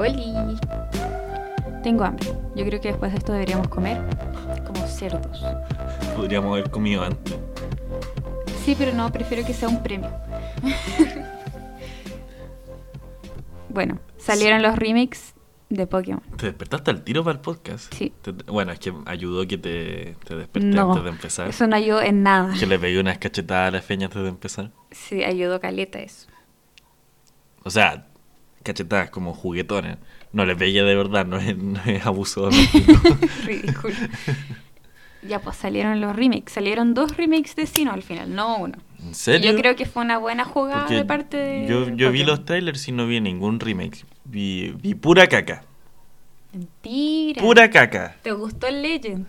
Oli. Tengo hambre. Yo creo que después de esto deberíamos comer como cerdos. Podríamos haber comido antes. Sí, pero no, prefiero que sea un premio. bueno, salieron los remakes de Pokémon. ¿Te despertaste al tiro para el podcast? Sí. Te- bueno, es que ayudó que te, te desperté No, antes de empezar. eso no ayudó en nada. Que le pegué unas cachetadas a la feña antes de empezar. Sí, ayudó caleta eso. O sea, cachetadas como juguetones. No le pegué de verdad, no es, no es abuso. Ridículo. ya pues salieron los remakes. Salieron dos remakes de Sino al final, no uno. ¿En Y serio? Yo creo que fue una buena jugada Porque de parte de. Yo, yo vi los trailers y no vi ningún remake. Vi, vi pura caca. Mentira. Pura caca. ¿Te gustó el Legends?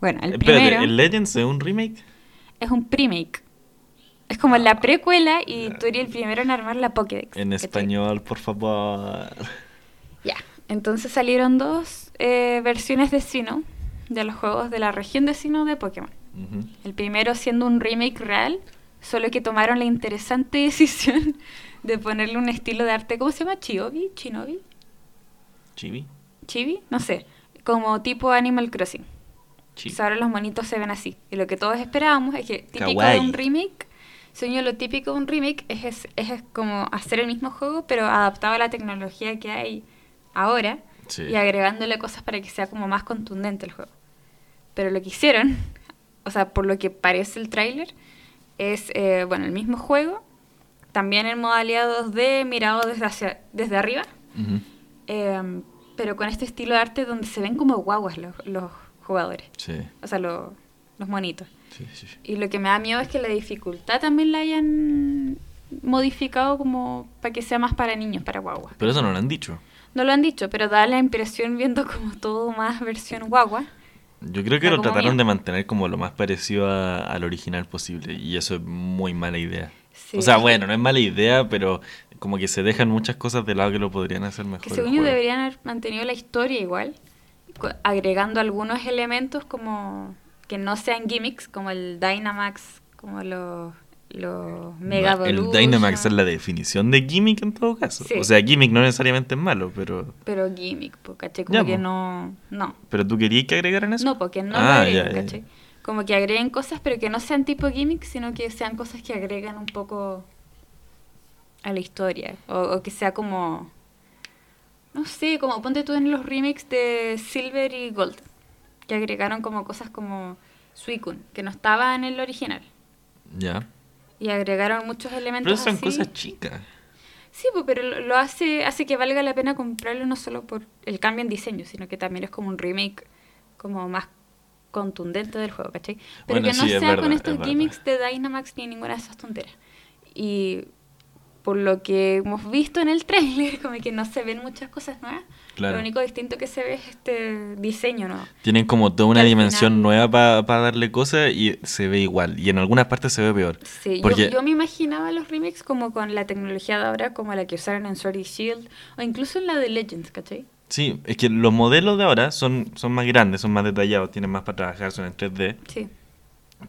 Bueno, el Espérate, primero ¿el Legends es un remake? es un remake. Es como la precuela y tú eres el primero en armar la Pokédex. En español, por favor. Ya. Entonces salieron dos eh, versiones de Sinnoh de los juegos de la región de Sinnoh de Pokémon. El primero siendo un remake real, solo que tomaron la interesante decisión de ponerle un estilo de arte, ¿cómo se llama? Chibi, Chinobi, Chibi. Chibi, no sé, como tipo Animal Crossing. Chi- Entonces ahora los monitos se ven así. Y lo que todos esperábamos es que típico de Kawaii. un remake, según yo, lo típico de un remake es, es, es como hacer el mismo juego, pero adaptado a la tecnología que hay ahora Sí. y agregándole cosas para que sea como más contundente el juego. Pero lo que hicieron, o sea, por lo que parece el tráiler, es, eh, bueno, el mismo juego, también en modalidad 2D, mirado desde, hacia, desde arriba, eh, pero con este estilo de arte donde se ven como guaguas los, los jugadores, Sí. o sea, lo- los monitos. Sí, sí, sí. Y lo que me da miedo es que la dificultad también la hayan modificado como para que sea más para niños, para guaguas. Pero eso no lo han dicho. No lo han dicho, pero da la impresión viendo como todo más versión guagua. Yo creo que lo trataron miedo. de mantener como lo más parecido a- al original posible. Y eso es muy mala idea. Sí. O sea, bueno, no es mala idea, pero como que se dejan muchas cosas de lado que lo podrían hacer mejor. Que según yo deberían haber mantenido la historia igual, agregando algunos elementos como que no sean gimmicks, como el Dynamax, como los, los Mega No, El Dynamax es la definición de gimmick en todo caso. Sí. O sea, gimmick no necesariamente es malo, pero Pero gimmick, po. Como Ya, que po. no... No, pero tú querías que agregaran eso. no porque no Ah, lo agreguen, ya, ya, ya. Como que agreguen cosas, pero que no sean tipo gimmick, sino que sean cosas que agregan un poco a la historia. O, o que sea como... No sé, como ponte tú en los remakes de Silver y Gold, que agregaron como cosas como Suicune, que no estaba en el original. Ya. Y agregaron muchos elementos Pero son así. cosas chicas. Sí, pues, pero lo, hace hace que valga la pena comprarlo no solo por el cambio en diseño, sino que también es como un remake como más contundente del juego, ¿cachai? Pero Bueno, que no sí, sea verdad, con es estos verdad. gimmicks de Dynamax ni ninguna de esas tonteras. Y por lo que hemos visto en el trailer, como que no se ven muchas cosas nuevas. Claro. Lo único distinto que se ve es este diseño nuevo. Tienen como toda una dimensión final- nueva para darle cosas y se ve igual. Y en algunas partes se ve peor. Sí, yo- Porque yo, me imaginaba los remakes como con la tecnología de ahora, como la que usaron en Sword y Shield, o incluso en la de Legends, ¿cachai? sí, es que los modelos de ahora son, son más grandes, son más detallados, tienen más para trabajar, son en 3D. Sí.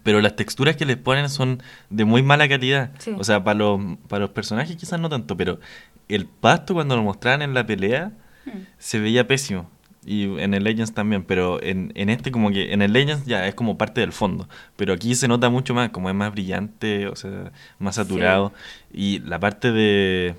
Pero las texturas que les ponen son de muy mala calidad. Sí. O sea, para los, para los personajes quizás no tanto, pero el pasto cuando lo mostraban en la pelea Mm. se veía pésimo. Y en el Legends también, pero en, en este como que en el Legends ya es como parte del fondo, pero aquí se nota mucho más, como es más brillante, o sea, más saturado. Y la parte de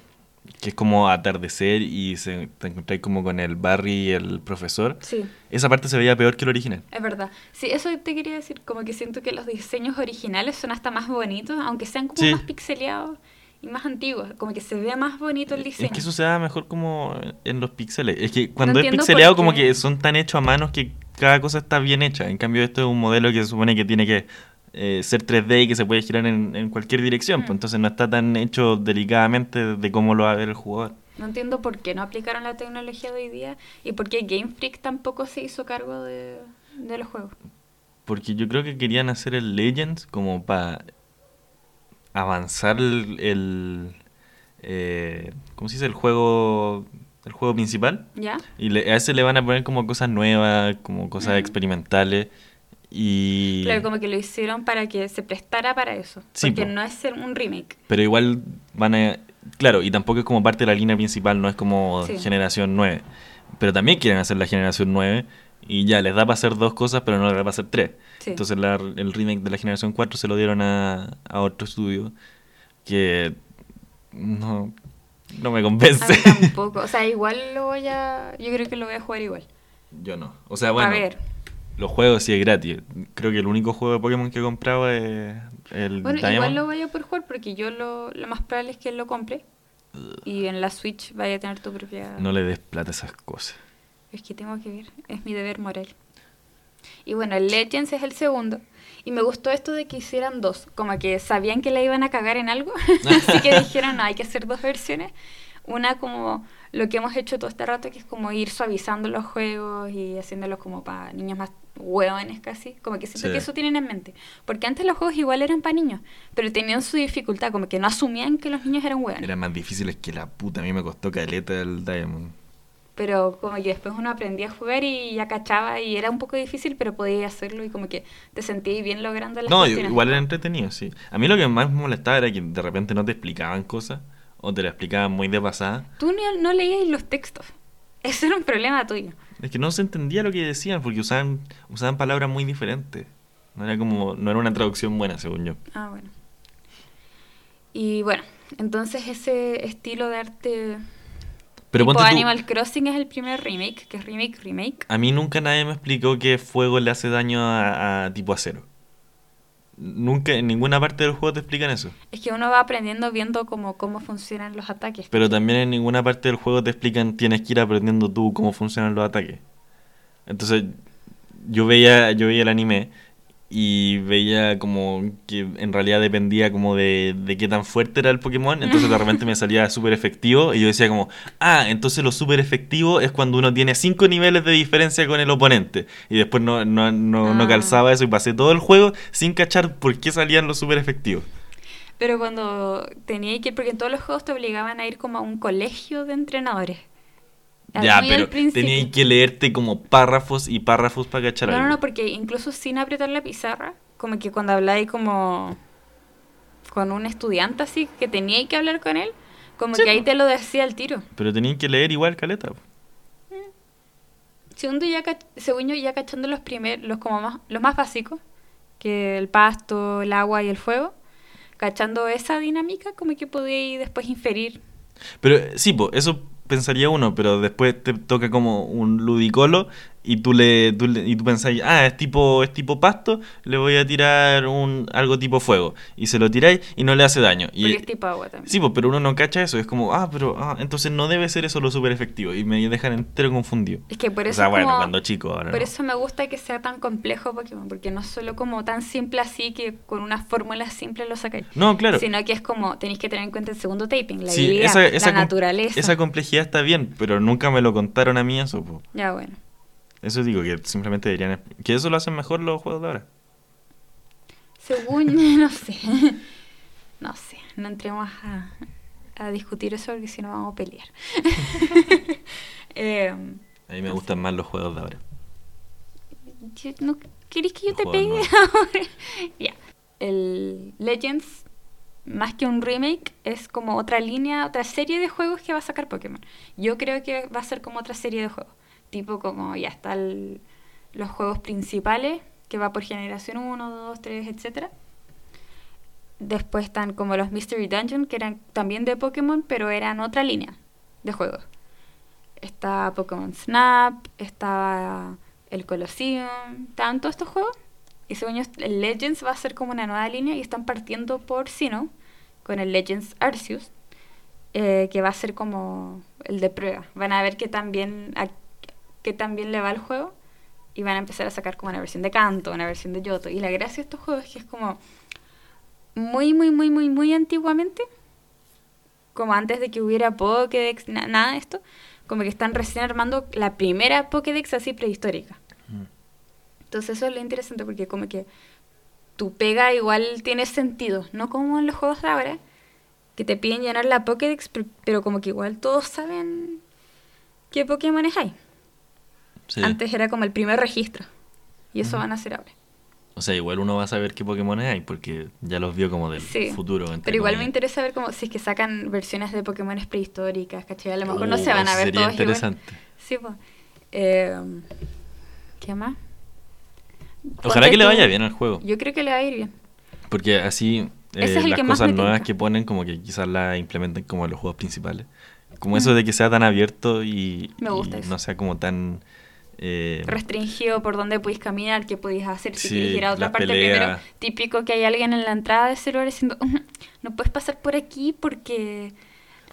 que es como atardecer y se te encontráis como con el Barry y el profesor, Sí. esa parte se veía peor que el original. Es verdad. Sí, eso te quería decir, como que siento que los diseños originales son hasta más bonitos, aunque sean como Sí. más pixeleados y más antiguos, como que se ve más bonito el diseño. Es que eso se da mejor como en los píxeles. Es que cuando es pixeleado como que son tan hechos a manos que cada cosa está bien hecha. En cambio esto es un modelo que se supone que tiene que eh, ser 3D y que se puede girar en, en cualquier dirección. Mm. Pues entonces no está tan hecho delicadamente de cómo lo va a ver el jugador. No entiendo por qué no aplicaron la tecnología de hoy día y por qué Game Freak tampoco se hizo cargo de, de los juegos. Porque yo creo que querían hacer el Legends como para avanzar el... el, eh, ¿Cómo se dice? El juego, el juego principal. ¿Ya? Y le- a ese le van a poner como cosas nuevas, como cosas Mm. experimentales. Y... Claro, como que lo hicieron para que se prestara para eso. Sí, porque po. no es un remake. Pero igual van a Claro, y tampoco es como parte de la línea principal, no es como Sí. generación 9. Pero también quieren hacer la generación 9 y ya les da para hacer dos cosas, pero no les da para hacer tres. Sí. Entonces la- el remake de la generación 4 se lo dieron a, a otro estudio que no, no me A convence. mí tampoco. O sea, igual lo voy a. Yo creo que lo voy a jugar igual. Yo no. O sea, bueno, a ver. Los juegos sí es gratis. Creo que el único juego de Pokémon que he comprado es el Bueno, Diamond. igual lo voy a poder jugar porque yo lo, lo más probable es que lo compre. Y en la Switch vaya a tener tu propia. No le des plata a esas cosas. Es que tengo que ver, es mi deber moral. Y bueno, el Legends es el segundo. Y me gustó esto de que hicieran dos. Como que sabían que la iban a cagar en algo. Así que dijeron, no, hay que hacer dos versiones. Una como lo que hemos hecho todo este rato, que es como ir suavizando los juegos y haciéndolos como para niños más hueones casi. Como que Sí. que eso tienen en mente. Porque antes los juegos igual eran para niños, pero tenían su dificultad. Como que no asumían que los niños eran hueones. Eran más difíciles que la puta. A mí me costó caleta el Diamond. Pero como que después uno aprendía a jugar y ya cachaba y era un poco difícil, pero podía hacerlo y como que te sentías bien logrando las No, cuestiones. igual era entretenido, sí. A mí lo que más me molestaba era que de repente no te explicaban cosas o te la explicaban muy de pasada. Tú no, no leías los textos. Eso era un problema tuyo. Es que no se entendía lo que decían porque usaban, usaban palabras muy diferentes. No era como, no era una traducción buena, según yo. Ah, bueno. Y bueno, entonces ese estilo de arte Pero tipo Animal Crossing es el primer remake, que es remake, remake. a mí nunca nadie me explicó que fuego le hace daño a, a tipo acero. Nunca, en ninguna parte del juego te explican eso. Es que uno va aprendiendo viendo cómo, cómo funcionan los ataques. Pero también en ninguna parte del juego te explican, tienes que ir aprendiendo tú cómo funcionan los ataques. Entonces, yo veía, yo veía el anime y veía como que en realidad dependía como de, de qué tan fuerte era el Pokémon. Entonces de repente me salía súper efectivo y yo decía como, ah, entonces lo súper efectivo es cuando uno tiene cinco niveles de diferencia con el oponente. Y después no, no, no, no Ah. calzaba eso y pasé todo el juego sin cachar por qué salían los súper efectivos. Pero cuando tenía que ir, porque en todos los juegos te obligaban a ir como a un colegio de entrenadores. Ya, Muy pero tenías que leerte como párrafos y párrafos para cachar No, no, algo. no, porque incluso sin apretar la pizarra, como que cuando habláis como con un estudiante así, que tenía que hablar con él, como Sí, que ahí te lo decía al tiro. Pero tenían que leer igual caleta. po. Segundo, ya, según yo, ya cachando los primeros, los como más, los más básicos, que el pasto, el agua y el fuego, cachando esa dinámica, como que podía después inferir. Pero sí, po, eso pensaría uno, pero después te toca como un ludicolo y tú le, tú le- y tú pensáis, ah, es tipo, es tipo pasto, le voy a tirar un algo tipo fuego. Y se lo tiráis y no le hace daño. Y, Porque es tipo agua también. Sí, pues, pero uno no cacha eso. Es como, ah, pero ah, entonces no debe ser eso lo súper efectivo. Y me dejan entero confundido. Es que por o eso sea, es bueno, como- cuando chico, ahora Por no. eso me gusta que sea tan complejo Pokémon, porque no es solo como tan simple así que con una fórmula simple lo sacáis. No, claro. Sino que es como, tenéis que tener en cuenta el segundo taping, la Sí, habilidad, esa, esa la naturaleza. Esa complejidad está bien, pero nunca me lo contaron a mí eso. po. Ya, bueno. Eso digo, que simplemente deberían... Que eso lo hacen mejor los juegos de ahora. Según, no sé. No sé, no entremos a, a discutir eso porque si no vamos a pelear. Eh, A mí me No gustan más los juegos de ahora. yo- ¿No querés que yo Los te pegue ahora? ya. El Legends, más que un remake, es como otra línea, otra serie de juegos que va a sacar Pokémon. Yo creo que va a ser como otra serie de juegos. Tipo como ya están los juegos principales, que va por generación 1, 2, 3, etcétera. Después están como los Mystery Dungeon, que eran también de Pokémon, pero eran otra línea de juegos. Está Pokémon Snap, estaba el Colosseum, estaban todos estos juegos. Y según el Legends va a ser como una nueva línea y están partiendo por Sinnoh con el Legends Arceus, eh, que va a ser como el de prueba. Van a ver qué tan tan bien le va el juego y van a empezar a sacar como una versión de Kanto, una versión de Yoto. Y la gracia de estos juegos es que es como muy, muy, muy, muy, muy antiguamente, como antes de que hubiera Pokédex, na- nada de esto, como que están recién armando la primera Pokédex así prehistórica. Entonces eso es lo interesante porque como que tu pega igual tiene sentido, no como en los juegos de ahora, que te piden llenar la Pokédex, per- pero como que igual todos saben qué Pokémon hay. Sí. Antes era como el primer registro. Y eso Ujú. van a hacer ahora. O sea, igual uno va a saber qué Pokémon hay porque ya los vio como del Sí. futuro. Pero igual me interesa ver como si es que sacan versiones de Pokémon prehistóricas, ¿cachai? A lo mejor no Uh, se van a ver sería todos igual. interesante. Sí, pues. Eh, ¿Qué más? Ojalá que le vaya bien al juego. Yo creo que le va a ir bien. Porque así eh, es las cosas nuevas que ponen como que quizás las implementen como en los juegos principales. Como eso de que sea tan abierto y, Me gusta y eso. no sea como tan... eh, Restringido por dónde podéis caminar, qué podéis hacer, si Sí, queréis ir a otra parte peleas. primero. Típico que hay alguien en la entrada de ese lugar diciendo, "Ujú, no puedes pasar por aquí porque...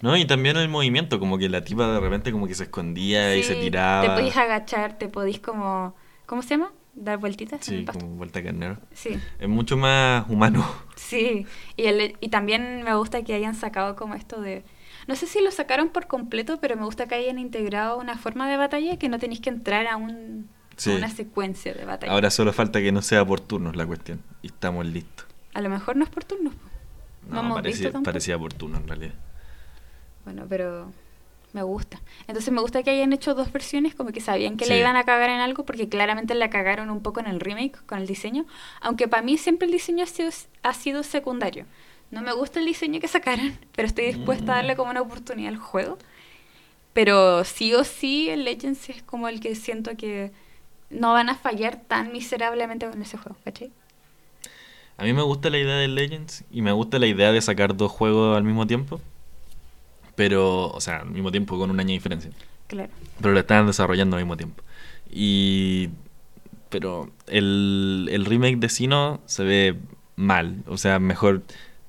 No, y también el movimiento, como que la tipa de repente como que se escondía y se Sí, tiraba. Te podéis agachar, te podéis como... ¿Cómo se llama? Dar vueltitas en el Sí, pasto. como vuelta carnero. Sí. Es mucho más humano. Sí, y, el- y también me gusta que hayan sacado como esto de... No sé si lo sacaron por completo, pero me gusta que hayan integrado una forma de batalla que no tenéis que entrar a, un, Sí. a una secuencia de batalla. Ahora solo falta que no sea por turnos la cuestión. Y estamos listos. A lo mejor no es por turnos. No, hemos parecía, parecía por turno en realidad. Bueno, pero me gusta. Entonces me gusta que hayan hecho dos versiones, como que sabían que Sí. le iban a cagar en algo, porque claramente la cagaron un poco en el remake con el diseño. Aunque para mí siempre el diseño ha sido, ha sido secundario. No me gusta el diseño que sacaron, pero estoy dispuesta a darle como una oportunidad al juego. Pero sí o sí, el Legends es como el que siento que no van a fallar tan miserablemente con ese juego, ¿cachai? A mí me gusta la idea de Legends y me gusta la idea de sacar dos juegos al mismo tiempo. Pero, o sea, al mismo tiempo con un año de diferencia. Claro. Pero lo estaban desarrollando al mismo tiempo. Y. Pero el, el remake de Sino se ve mal. O sea, mejor,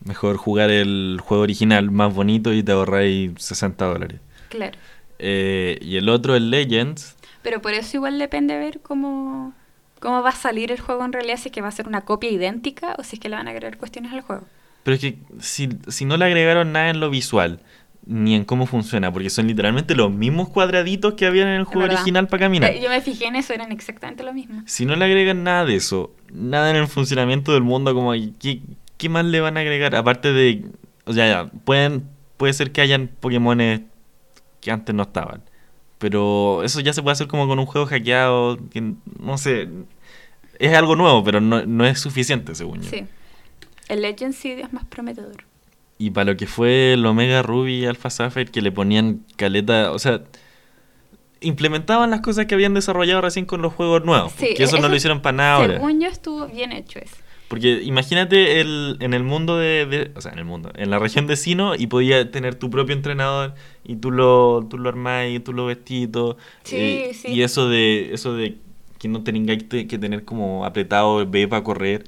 mejor jugar el juego original más bonito y te ahorráis 60 dólares. Claro. Eh, y el otro, el Legends. Pero por eso igual depende ver cómo, cómo va a salir el juego en realidad, si es que va a ser una copia idéntica o si es que le van a agregar cuestiones al juego. Pero es que si, si no le agregaron nada en lo visual, ni en cómo funciona, porque son literalmente los mismos cuadraditos que habían en el juego original para caminar. Eh, Yo me fijé en eso, eran exactamente lo mismo. Si no le agregan nada de eso, nada en el funcionamiento del mundo, como ¿qué, qué más le van a agregar? Aparte de, o sea, ya, pueden, puede ser que hayan Pokémones que antes no estaban, pero eso ya se puede hacer como con un juego hackeado, que no sé, es algo nuevo, pero no, no es suficiente, según yo. Sí. El Legend sí es más prometedor. Y para lo que fue el Omega Ruby Alpha Sapphire, que le ponían caleta, o sea, implementaban las cosas que habían desarrollado recién con los juegos nuevos, Sí, porque eso, no lo hicieron para nada ahora. Según yo estuvo bien hecho eso. Porque imagínate el, en el mundo de, de- O sea, en el mundo. En la región de Sino y podía tener tu propio entrenador y tú lo, tú lo armás y tú lo vestís y todo. Sí, Eh, sí. Y eso de, eso de que no tengáis te- que tener como apretado el B para correr.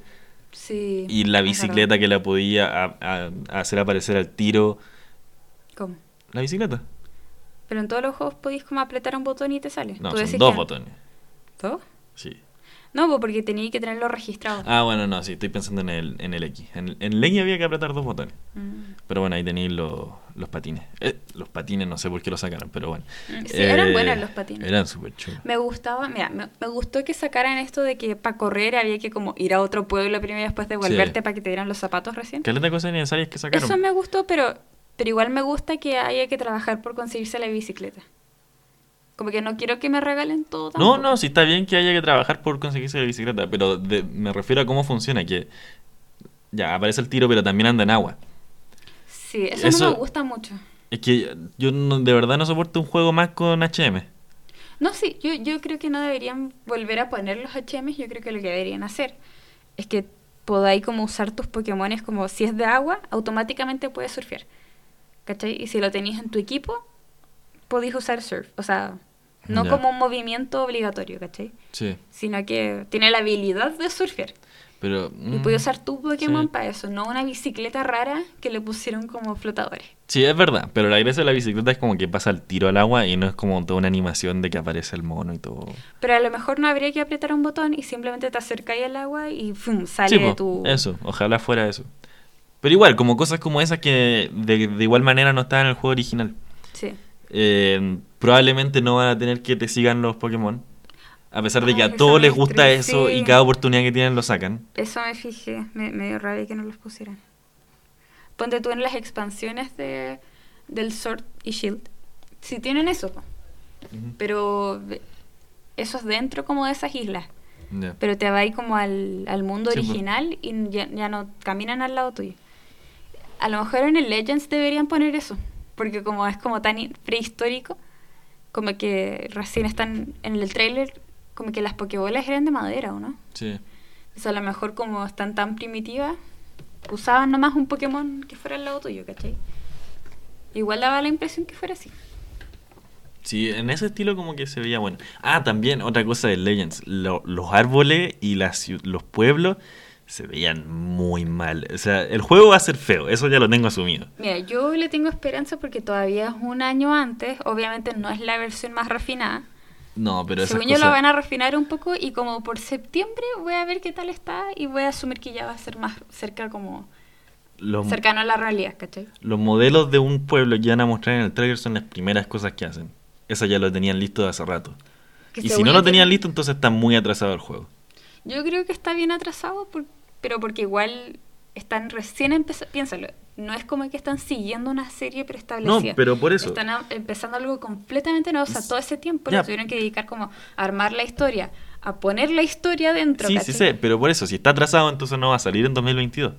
Sí. Y la bicicleta que la podía a- a- a hacer aparecer al tiro. ¿Cómo? La bicicleta. Pero en todos los juegos podéis como apretar un botón y te sale. No, Tú son dos que- botones. ¿Dos? Sí. No, pues porque teníais que tenerlo registrado. Ah, bueno, no, sí, estoy pensando en el, en el X. En, el- en el X había que apretar dos botones. Mm. Pero bueno, ahí tenéis los, los patines. Eh, los patines no sé por qué los sacaron, pero bueno. Sí, eran Eh, buenos los patines. Eran súper chulos. Me gustaba, mira, me, me gustó que sacaran esto de que para correr había que como ir a otro pueblo primero y después devolverte Sí. para que te dieran los zapatos recién. ¿Qué de cosas necesarias que sacaron? Eso me gustó, pero, pero igual me gusta que haya que trabajar por conseguirse la bicicleta. Como que no quiero que me regalen todo No, tampoco. no, sí está bien que haya que trabajar por conseguirse la bicicleta, pero de- me refiero a cómo funciona, que ya aparece el tiro, pero también anda en agua. Sí, eso, no me gusta mucho. Es que yo no- de verdad no soporto un juego más con HM. No, sí, yo, yo creo que no deberían volver a poner los HMs, yo creo que lo que deberían hacer es que podáis como usar tus Pokémones como si es de agua, automáticamente puedes surfear. ¿Cachai? Y si lo tenéis en tu equipo, podéis usar surf. O sea, no Ya. como un movimiento obligatorio, ¿cachai? Sí, Sino que tiene la habilidad de surfear. pero... Y mm, puedes usar tu Pokémon sí. para eso, no una bicicleta rara que le pusieron como flotadores. Sí, es verdad, pero la gracia de la bicicleta es como que pasa el tiro al agua y no es como toda una animación de que aparece el mono y todo. Pero a lo mejor no habría que apretar un botón y simplemente te acercáis al agua y ¡fum! sale Sí, de tu... eso, ojalá fuera eso. Pero igual, como cosas como esas que de, de igual manera no estaban en el juego original. Sí. Eh, probablemente no van a tener que te sigan los Pokémon. A pesar de que a todos les gusta estresé. eso y cada oportunidad que tienen lo sacan. Eso me fijé, me, me dio rabia que no los pusieran. Ponte tú en las expansiones de, del Sword y Shield. Si tienen eso, pero eso es dentro como de esas islas. Pero te va ahí como al, al mundo Sí, pues. original y ya, ya no caminan al lado tuyo. A lo mejor en el Legends deberían poner eso, porque como es como tan prehistórico, como que recién están en el trailer, como que las pokebolas eran de madera, ¿o no? Sí. O sea, a lo mejor como están tan primitivas, usaban nomás un Pokémon que fuera al lado tuyo, ¿cachai? Igual daba la impresión que fuera así. Sí, en ese estilo como que se veía bueno. Ah, también otra cosa de Legends, lo- los árboles y las, los pueblos se veían muy mal. O sea, el juego va a ser feo, eso ya lo tengo asumido. Mira, yo le tengo esperanza porque todavía es un año antes, obviamente no es la versión más refinada. No, pero Según yo cosas... lo van a refinar un poco y como por septiembre voy a ver qué tal está y voy a asumir que ya va a ser más cerca como los, cercano a la realidad, ¿cachai? los modelos de un pueblo que van a mostrar en el trailer son las primeras cosas que hacen. Eso ya lo tenían listo de hace rato. Que y si no lo tenían listo, entonces está muy atrasado el juego. Yo creo que está bien atrasado, por- pero porque igual están recién empezando, piénsalo, no es como que están siguiendo una serie preestablecida. No, pero por eso. Están a- empezando algo completamente nuevo, o sea, todo ese tiempo Ya. lo tuvieron que dedicar como a armar la historia, a poner la historia dentro, Sí, sí sé, pero por eso, si está atrasado, entonces no va a salir en 2022.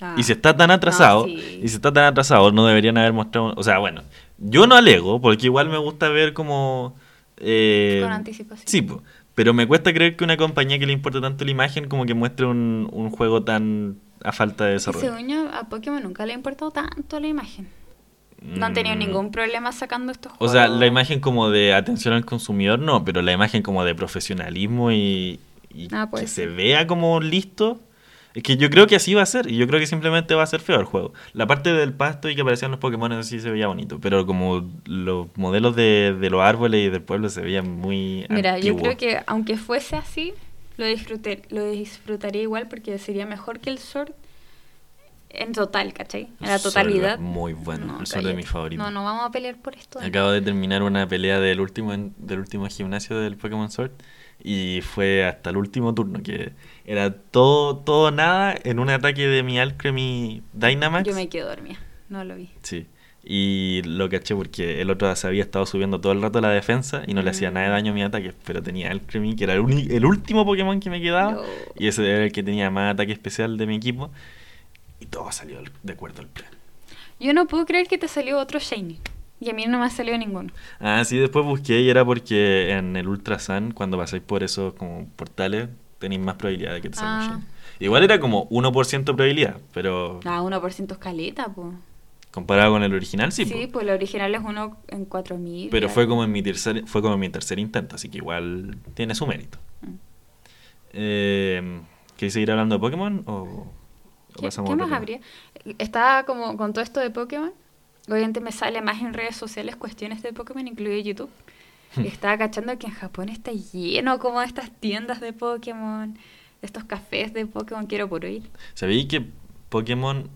Ah. Y si está tan atrasado, No, sí. y si está tan atrasado, no deberían haber mostrado. O sea, bueno, yo no alego, porque igual me gusta ver como. eh, Con anticipación. Sí, po, pero me cuesta creer que una compañía que le importa tanto la imagen, como que muestre un, un juego tan a falta de desarrollo. según yo, a Pokémon nunca le ha importado tanto la imagen. No han tenido Mm, ningún problema sacando estos O juegos. sea, la imagen como de atención al consumidor, no, pero la imagen como de profesionalismo y, y Ah, que se vea como listo. Es que yo creo que así va a ser, y yo creo que simplemente va a ser feo el juego. La parte del pasto y que aparecían los Pokémon así se veía bonito, pero como los modelos de, de los árboles y del pueblo se veían muy Mira, yo creo que aunque fuese así, lo, disfruté, lo disfrutaría igual porque sería mejor que el Sword en total, ¿cachai? En la totalidad. muy bueno, el Sword es cállate. mi favorito. No, no vamos a pelear por esto. Acabo de terminar una pelea del último del último gimnasio del Pokémon Sword y fue hasta el último turno que era todo todo nada en un ataque de mi Alcremie Dynamax. Yo me quedo dormida, no lo vi. Sí. Y lo caché porque el otro se había estado subiendo todo el rato la defensa y no le hacía Mm. nada de daño a mi ataque, pero tenía Alcremie que era el, el último Pokémon que me quedaba No. y ese era el que tenía más ataque especial de mi equipo y todo salió de acuerdo al plan. Yo no puedo creer que te salió otro Shiny. Y a mí no me ha salido ninguno. Ah, sí, después busqué y era porque en el Ultra Sun, cuando pasáis por esos como portales, tenéis más probabilidad de que te salga Ah. Igual era como 1% probabilidad, pero Ah, 1% escaleta, pues. comparado con el original, sí. Sí, po. pues el original es uno en 4000. pero fue como en mi tercer fue como en mi tercer intento, así que igual tiene su mérito. Mm. Eh, ¿Queréis seguir hablando de Pokémon o, ¿Qué, pasamos qué más habría? Estaba como con todo esto de Pokémon. Obviamente me sale más en redes sociales cuestiones de Pokémon, incluido YouTube. Estaba cachando que en Japón está lleno como de estas tiendas de Pokémon, de estos cafés de Pokémon. Quiero por ir. ¿Sabéis que Pokémon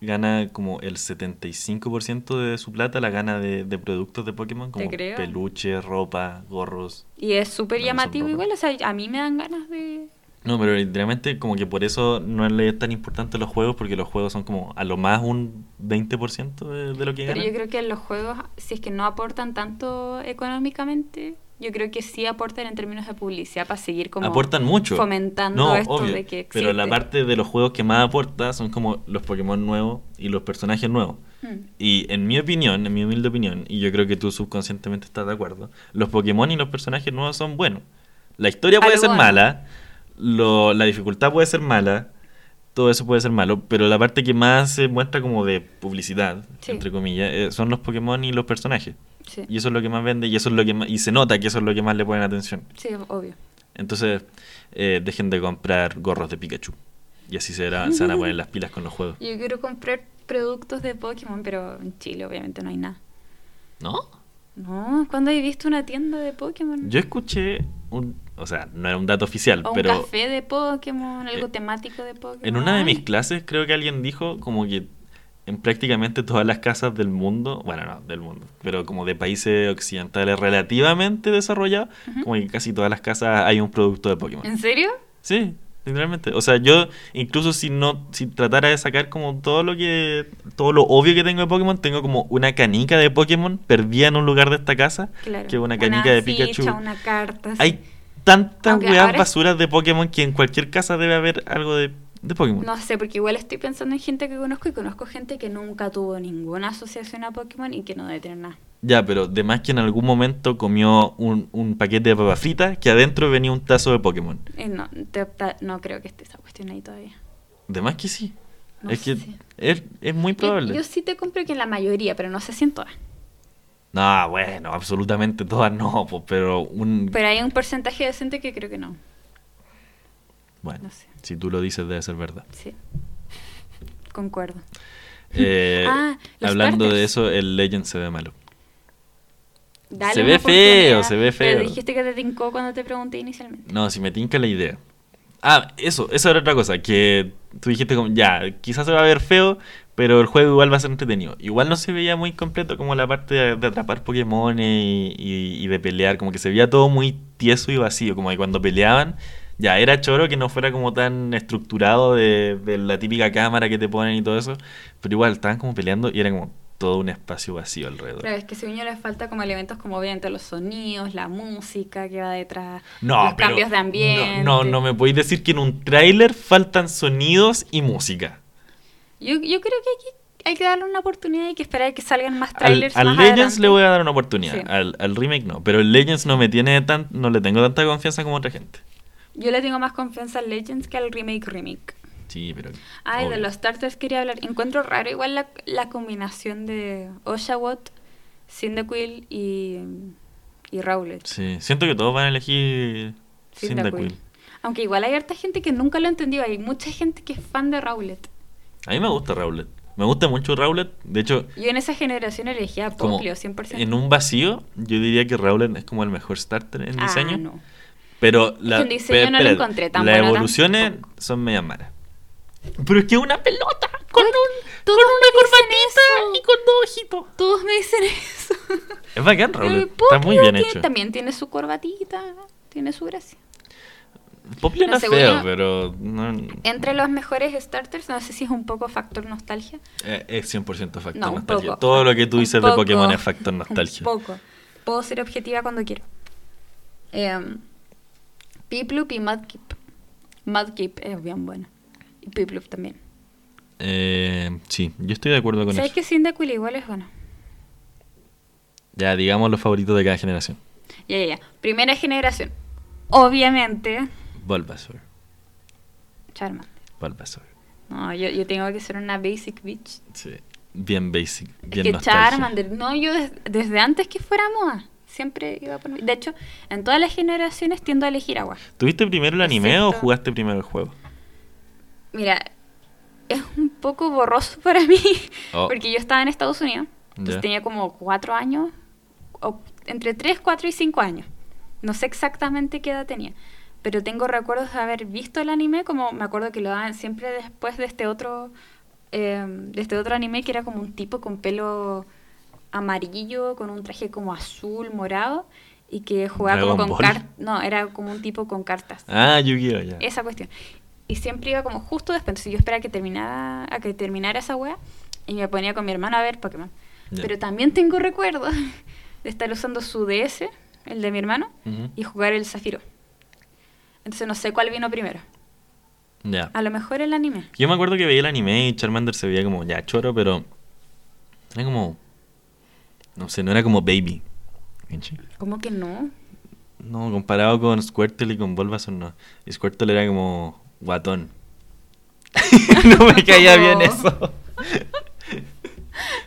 gana como el 75% de su plata, la gana de, de productos de Pokémon? Como creo. peluche, ropa, gorros. Y es súper llamativo igual. O sea, a mí me dan ganas de... No, pero literalmente como que por eso no le es tan importante los juegos, porque los juegos son como a lo más un 20% de, de lo que Pero ganan. yo creo que los juegos, si es que no aportan tanto económicamente, yo creo que sí aportan en términos de publicidad para seguir como Aportan mucho. fomentando No, esto obvio, de que Pero la parte de los juegos que más aporta son como los Pokémon nuevos y los personajes nuevos. Mm. Y en mi opinión, en mi humilde opinión, y yo creo que tú subconscientemente estás de acuerdo, los Pokémon y los personajes nuevos son buenos. La historia puede ser mala, lo- la dificultad puede ser mala, todo eso puede ser malo, pero la parte que más se muestra como de publicidad, Sí. entre comillas, eh, son los Pokémon y los personajes. Sí. Y eso es lo que más vende y eso es lo que más, y se nota que eso es lo que más le ponen atención. Sí, obvio. Entonces, eh, dejen de comprar gorros de Pikachu. Y así se van a poner las pilas con los juegos. Yo quiero comprar productos de Pokémon, pero en Chile obviamente no hay nada. ¿No? No, ¿cuándo he visto una tienda de Pokémon? Yo escuché un, o sea, no era un dato oficial, o un pero café de Pokémon, algo eh, temático de Pokémon. en una de mis clases creo que alguien dijo como que en prácticamente todas las casas del mundo, bueno, no, del mundo, pero como de países occidentales relativamente desarrollados, como que casi todas las casas hay un producto de Pokémon. ¿En serio? Sí, literalmente. O sea, yo incluso si no, si tratara de sacar como todo lo que, todo lo obvio que tengo de Pokémon, tengo como una canica de Pokémon perdida en un lugar de esta casa, Claro. que es una canica de ficha, Pikachu. una carta. sí. Hay tantas weas basuras de Pokémon que en cualquier casa debe haber algo de, de Pokémon. No sé, porque igual estoy pensando en gente que conozco y conozco gente que nunca tuvo ninguna asociación a Pokémon y que no debe tener nada. Ya, pero de más que en algún momento comió un, un paquete de papas fritas que adentro venía un tazo de Pokémon. Eh, no, te- ta- no creo que esté esa cuestión ahí todavía. De más que sí. No es que es, es muy Yo, probable. yo sí te compro que en la mayoría, pero no sé si en todas. No, bueno, absolutamente todas no, pues, pero un... Pero hay un porcentaje decente que creo que no. bueno, no sé. si tú lo dices debe ser verdad. Sí. Concuerdo. Eh, Ah, hablando de eso, el Legend se ve malo. Dale Se ve feo, se ve Pero feo. dijiste que te tincó cuando te pregunté inicialmente. No, si me tinca la idea. Ah, eso, eso era otra cosa, que tú dijiste como, ya, quizás se va a ver feo, pero el juego igual va a ser entretenido. Igual no se veía muy completo como la parte de, de atrapar Pokémon y, y- y de pelear, como que se veía todo muy tieso y vacío, como que cuando peleaban, ya era choro que no fuera como tan estructurado de, de la típica cámara que te ponen y todo eso, pero igual estaban como peleando y era como todo un espacio vacío alrededor. Pero es que según yo le falta como elementos como obviamente los sonidos, la música que va detrás, No, los pero cambios de ambiente. No, no, no me podéis decir que en un tráiler faltan sonidos y música. Yo, yo creo que aquí hay que darle una oportunidad y que esperar que salgan más Al, trailers. al más Legends adelante. le voy a dar una oportunidad, Sí. al, al remake no, pero el Legends no me tiene tan, no le tengo tanta confianza como otra gente. Yo le tengo más confianza al Legends que al remake remake. Sí, pero... Ah, de los starters quería hablar. Encuentro raro igual la, la combinación de Oshawott, Cyndaquil y, y Rowlet. Sí, siento que todos van a elegir Cyndaquil. Aunque igual hay harta gente que nunca lo ha entendido. Hay mucha gente que es fan de Rowlet. A mí me gusta Rowlet. Me gusta mucho Rowlet. De hecho, Yo en esa generación elegía a como Poplio 100%. en un vacío, yo diría que Rowlet es como el mejor starter en Ah, diseño. no. Pero la, en diseño pe- no lo encontré tan Las bueno evoluciones son medias malas. Pero es que una pelota con, Ay, un, con una corbatita y con dos ojitos. Todos me dicen eso. Es bacán, el Está muy bien tiene- hecho. También tiene su corbatita, tiene su gracia. Poplio No, es feo, yo- pero no, Entre los mejores starters, no sé si es un poco factor nostalgia. eh, es 100% factor No, nostalgia. poco. Todo lo que tú dices de. Pokémon es factor nostalgia. Un poco. Puedo ser objetiva cuando quiero. Eh, Piplup y Mudkip. Mudkip es bien bueno. Y Piplup también. Eh, sí, yo estoy de acuerdo con ¿Sabes eso. que Cyndaquil igual es bueno? Ya, digamos los favoritos de cada generación. Ya, ya, ya. Primera generación. Obviamente, Bulbasaur. Charmander. Bulbasaur. No, yo, yo tengo que ser una basic bitch. Sí. Bien basic. Es Bien que nostalgia. Charmander, no, yo des- desde antes que fuera moda, siempre iba por... De hecho, en todas las generaciones tiendo a elegir agua. ¿Tuviste primero el anime o jugaste primero el juego? Mira, es un poco borroso para mí, Oh. porque yo estaba en Estados Unidos, entonces tenía como cuatro años, o entre tres, cuatro y cinco años. No sé exactamente qué edad tenía, pero tengo recuerdos de haber visto el anime, como me acuerdo que lo daban siempre después de este otro, eh, de este otro anime que era como un tipo con pelo amarillo, con un traje como azul, morado, y que jugaba como con cartas. No, era como un tipo con cartas Ah, Yu-Gi-Oh! ya. esa cuestión. Y siempre iba como justo después. Entonces yo esperaba que terminara, a que terminara esa wea y me ponía con mi hermano a ver Pokémon. Ya. Pero también tengo recuerdos de estar usando su DS, el de mi hermano, Ujú. y jugar el Zafiro. Entonces no sé cuál vino primero. Ya. A lo mejor el anime. Yo me acuerdo que veía el anime y Charmander se veía como ya choro, pero era como no sé, no era como baby. ¿Cómo que no? No, comparado con Squirtle y con Bulbasaur no. Y Squirtle era como guatón. no me caía bien eso.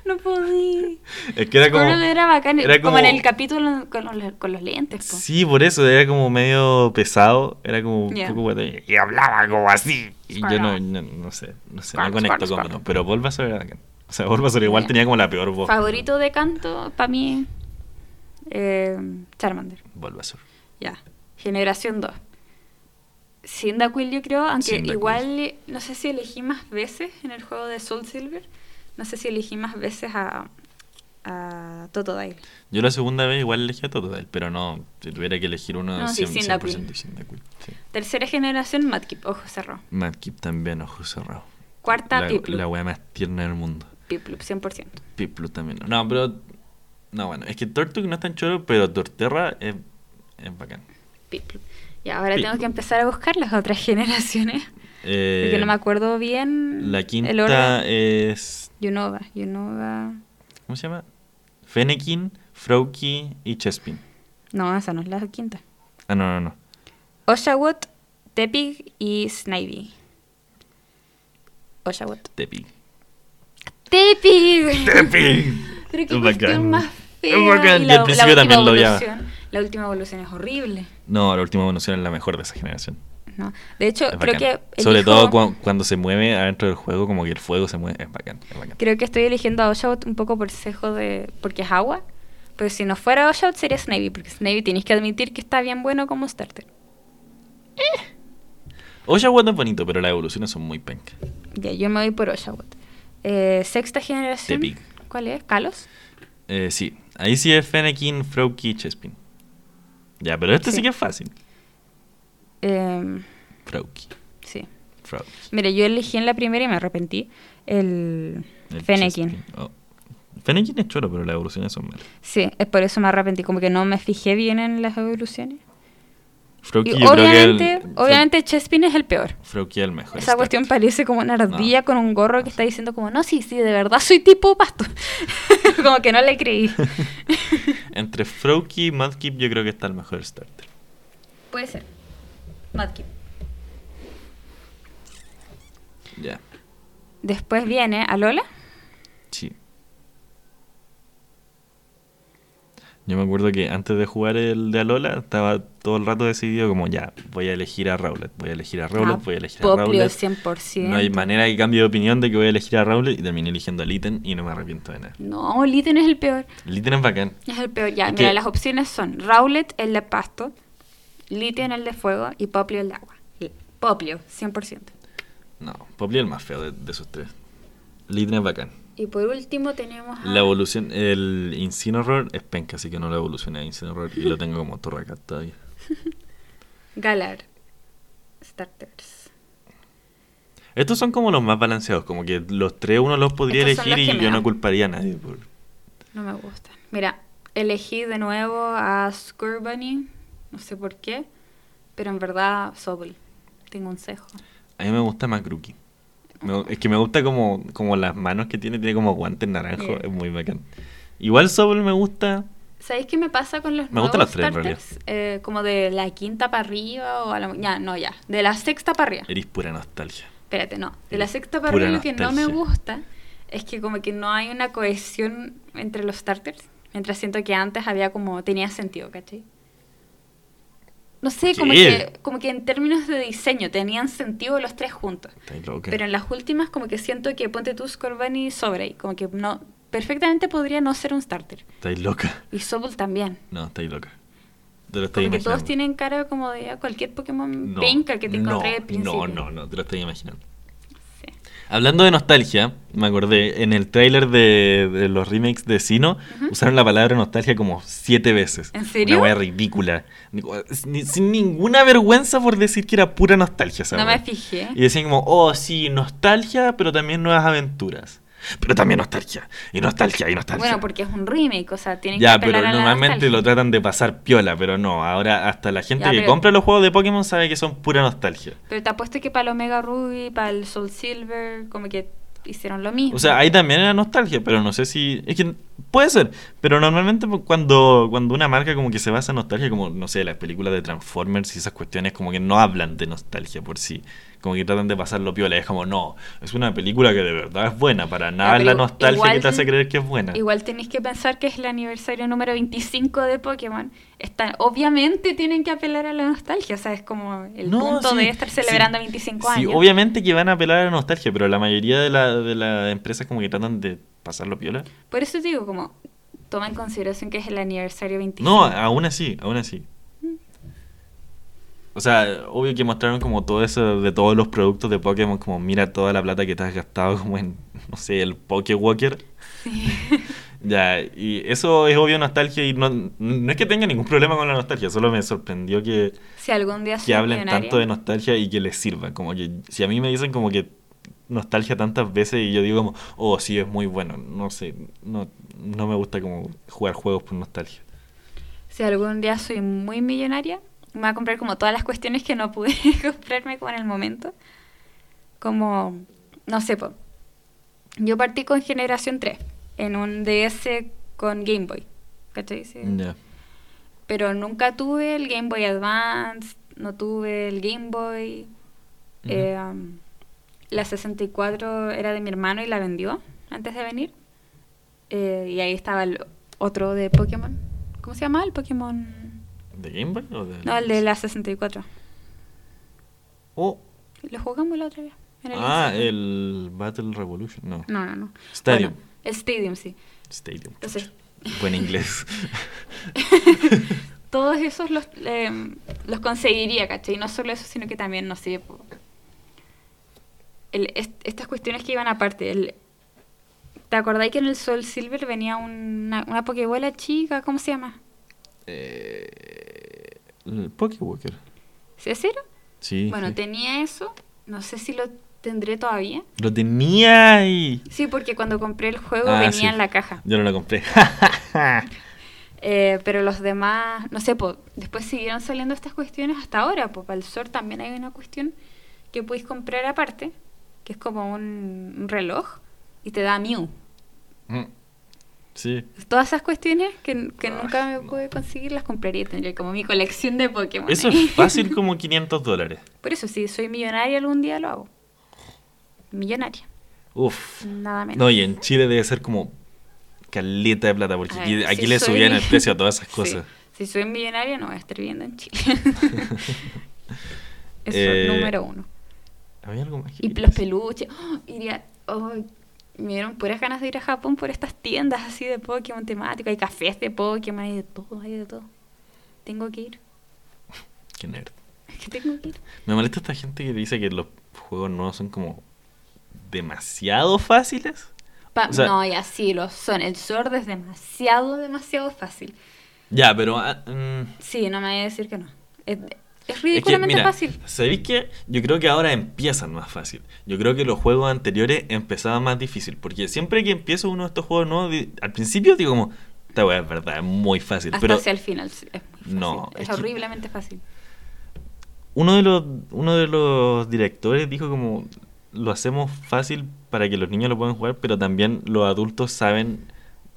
No podía. Es que era como era bacán. era como... en el capítulo con los, con los lentes. po. Sí, por eso era como medio pesado, era como un poco guatón y hablaba como así. Y yo no, no, no sé, no sé, no conecto con Squirtle. Pero Bulbasaur era bacán. O sea, Bulbasaur igual tenía como la peor voz. Favorito de canto, para mí, eh, Charmander. Bulbasaur. Ya. Generación 2. Cyndaquil yo creo, aunque Cyndaquil. igual no sé si elegí más veces en el juego de Soul Silver. No sé si elegí más veces a, a Totodile. Yo la segunda vez igual elegí a Totodile, pero no, si tuviera que elegir uno, No, sí, 100%, Cyndaquil. 100% Cyndaquil, sí. Tercera generación, Mudkip, ojo cerrado. Madkip también, ojo cerrado. Cuarta, la, Piplup. la wea más tierna del mundo. Piplup, 100%. Piplup también. No, pero... No, bueno, es que Tortug no es tan choro, pero Torterra es, es bacán. Piplup. Y ahora tengo que empezar a buscar las otras generaciones. Eh, Porque no me acuerdo bien. La el quinta orden. es. Unova. Unova. ¿Cómo se llama? Fennekin, Froakie y Chespin. No, esa no es la quinta. Ah, no, no, no. Oshawott, Tepig y Snivy. Oshawott. Tepi. ¡Tepig! ¡Tepi! Pero qué cuestión más fea. Es bacán. Y al principio también lo odiaba. La última evolución es horrible. No, la última evolución es la mejor de esa generación. No. De hecho, Es creo bacán. que. Sobre todo cuan- cuando se mueve adentro del juego, como que el fuego se mueve. Es bacán, es bacán. Creo que estoy eligiendo a Oshawott un poco por cejo de. porque es agua. Pero si no fuera Oshawott sería Snavy, porque Snavy tenéis que admitir que está bien bueno como starter. Oshawott es bonito, pero las evoluciones son muy pencas. Ya, yo me voy por Oshawott. Eh, sexta generación. ¿Cuál es? ¿Kalos? Eh, sí, ahí sí es Fennekin, Froakie y Chespin. Ya, pero este sí, Sí. que es fácil. Em, Froakie, sí. Mira, yo elegí en la primera y me arrepentí. El, El Fennekin. Oh. Fennekin es choro, pero las evoluciones son malas. Sí, es por eso me arrepentí. Como que no me fijé bien en las evoluciones. Y obviamente, el- obviamente Chespin es el peor. Froakie es el mejor. Esa cuestión parece como una ardilla No. con un gorro que está diciendo como, no, sí, sí, de verdad soy tipo pasto. como que no le creí. Entre Froakie y Mudkip yo creo que está el mejor starter. Puede ser. Mudkip. Ya, Después viene Alola. sí. Yo me acuerdo que antes de jugar el de Alola estaba todo el rato decidido como ya, voy a elegir a Rowlet, voy a elegir a Rowlet, Ah, voy a elegir a Poplio Rowlet. 100%. No hay manera que cambie de opinión de que voy a elegir a Rowlet y terminé eligiendo a Litten y no me arrepiento de nada. No, Litten es el peor. Litten es bacán. Es el peor. Ya, mira, las opciones son Rowlet, el de pasto, Litten, el de fuego y Poplio, el de agua. Poplio, 100%. No, Poplio es el más feo de, de esos tres. Litten es bacán. Y por último tenemos a La evolución, el Incineroar es penca, así que no lo evolucioné a Incineroar y lo tengo como Torracat todavía. Galar. Starters. Estos son como los más balanceados, como que los tres uno los podría Estos elegir los y yo no culparía a nadie por... No me gustan. Mira, elegí de nuevo a Scorbunny. No sé por qué. Pero en verdad, Sobel. Tengo un cejo. A mí me gusta más Grookey. Me- es que me gusta como, como las manos que tiene, tiene como guantes naranjo, Yeah. es muy bacán. Igual Sobel me gusta, ¿Sabéis qué me pasa con los Me gustan los tres? Eh, como de la quinta para arriba o a la... Ya, no, ya. De la sexta para arriba. eres pura nostalgia. Espérate, no. De la Eres sexta para arriba lo que no me gusta es que como que no hay una cohesión entre los starters. Mientras siento que antes había como... Tenía sentido, ¿cachai? No sé, como que, como que en términos de diseño tenían sentido los tres juntos. Pero en las últimas como que siento que Ponte tú Scorbunny sobre ahí. Como que no... Perfectamente podría no ser un starter. Estáis loca. Y Sobol también. No, estáis loca. Te lo estáis Como que todos imaginando. tienen cara como de cualquier Pokémon No, penca que te no, encontré al principio. No, no, no, te lo estoy imaginando. Hablando de nostalgia, me acordé, en el tráiler de, de los remakes de Sino, usaron la palabra nostalgia como siete veces. ¿En serio? Una wea ridícula. Ni- Sin ninguna vergüenza por decir que era pura nostalgia esa No me fijé. Y decían como, oh, sí, nostalgia, pero también nuevas aventuras. Pero también nostalgia. Y nostalgia, y nostalgia. Bueno, porque es un remake, o sea, tienen Ya, que pero la normalmente nostalgia. lo tratan de pasar piola, pero no. Ahora hasta la gente Ya, que pero- compra los juegos de Pokémon sabe que son pura nostalgia. Pero te apuesto que para el Omega Ruby, para el Soul Silver, como que hicieron lo mismo. O sea, ahí también era nostalgia, pero no sé si... Es que puede ser, pero normalmente pues, cuando, cuando una marca como que se basa en nostalgia, como, no sé, las películas de Transformers y esas cuestiones como que no hablan de nostalgia por sí. Como que tratan de pasarlo piola. Es como, no, es una película que de verdad es buena, para nada es la nostalgia igual- que te hace creer que es buena. Igual tenéis que pensar que es el aniversario número 25 de Pokémon. Están, obviamente tienen que apelar a la nostalgia, o sea, es como el No, punto sí, de estar celebrando sí, 25 sí, años. obviamente que van a apelar a la nostalgia, pero la mayoría de, la- de las empresas como que tratan de pasarlo piola. Por eso te digo, como, toma en consideración que es el aniversario 25. No, aún así, aún así. O sea, obvio que mostraron como todo eso de todos los productos de Pokémon, como mira toda la plata que te has gastado como en, no sé, el Pokewalker. Sí. Ya, y eso es obvio nostalgia y no, no es que tenga ningún problema con la nostalgia, solo me sorprendió que, si algún día que hablen tanto de nostalgia y que les sirva. Como que si a mí me dicen como que nostalgia tantas veces y yo digo como, oh, sí, es muy bueno, no sé, no, no me gusta como jugar juegos por nostalgia. Si algún día soy muy millonaria, me voy a comprar como todas las cuestiones que no pude comprarme como en el momento. Como, no sé, po. yo partí con generación 3 en un DS con Game Boy. ¿Cachai? Sí. Ya. Pero nunca tuve el Game Boy Advance, no tuve el Game Boy. Ujú. Eh, um, la 64 era de mi hermano y la vendió antes de venir. Eh, y ahí estaba el otro de Pokémon. ¿Cómo se llama el Pokémon? ¿De Game Boy o de.? No, el de la 64. Oh. Lo jugamos la otra vez. el Ah, Instagram. el Battle Revolution. No. No, no, no. Stadium. Bueno, el Stadium, sí. Stadium. Entonces, Buen inglés. todos esos los, eh, los conseguiría, ¿cachai? Y no solo eso, sino que también, no sé, el- est- estas cuestiones que iban aparte. El, ¿Te acordáis que en el Soul Silver venía una, una Pokébola chica? ¿Cómo se llama? eh, el Pokewalker. ¿Sí es cero? Sí. Bueno, sí. tenía eso. No sé si lo tendré todavía. Lo tenía ahí. Sí, porque cuando compré el juego Ah, venía sí. en la caja. Yo no lo compré. Eh, pero los demás, no sé, po, después siguieron saliendo estas cuestiones hasta ahora. Pues para el Sword también hay una cuestión que podéis comprar aparte, que es como un, un reloj y te da Mew. Mm. Sí. Todas esas cuestiones que, que nunca me pude conseguir las compraría. Tendría como mi colección de Pokémon. Eso es fácil como 500 dólares. Por eso, si soy millonaria algún día lo hago. Millonaria, Uf. nada menos. No, y en Chile debe ser como caleta de plata, porque aquí, ver, aquí si le soy- subían el precio a todas esas Sí, cosas. Si soy millonaria no voy a estar viviendo en Chile. Eso, Eh, número uno. ¿Había algo más que Y los peluches. ¡Oh! iría, oh, me dieron puras ganas de ir a Japón por estas tiendas así de Pokémon temático. Hay cafés de Pokémon, hay de todo, hay de todo. Tengo que ir. Qué nerd. Es que tengo que ir. Me molesta esta gente que dice que los juegos nuevos son como demasiado fáciles. Pa- O sea- no, ya sí, lo son. El Sword es demasiado, demasiado fácil. Ya, pero... mm, Sí, no me voy a decir que no. Es, es Es que, ridículamente mira, fácil. ¿sabéis qué? Yo creo que ahora empiezan más fácil. Yo creo que los juegos anteriores empezaban más difícil. Porque siempre que empiezo uno de estos juegos nuevos, al principio digo como, esta weá es verdad, es muy fácil. Hasta pero hacia el final. Es muy fácil. No, es, es que- horriblemente fácil. uno de los uno de los directores dijo como, lo hacemos fácil para que los niños lo puedan jugar, pero también los adultos saben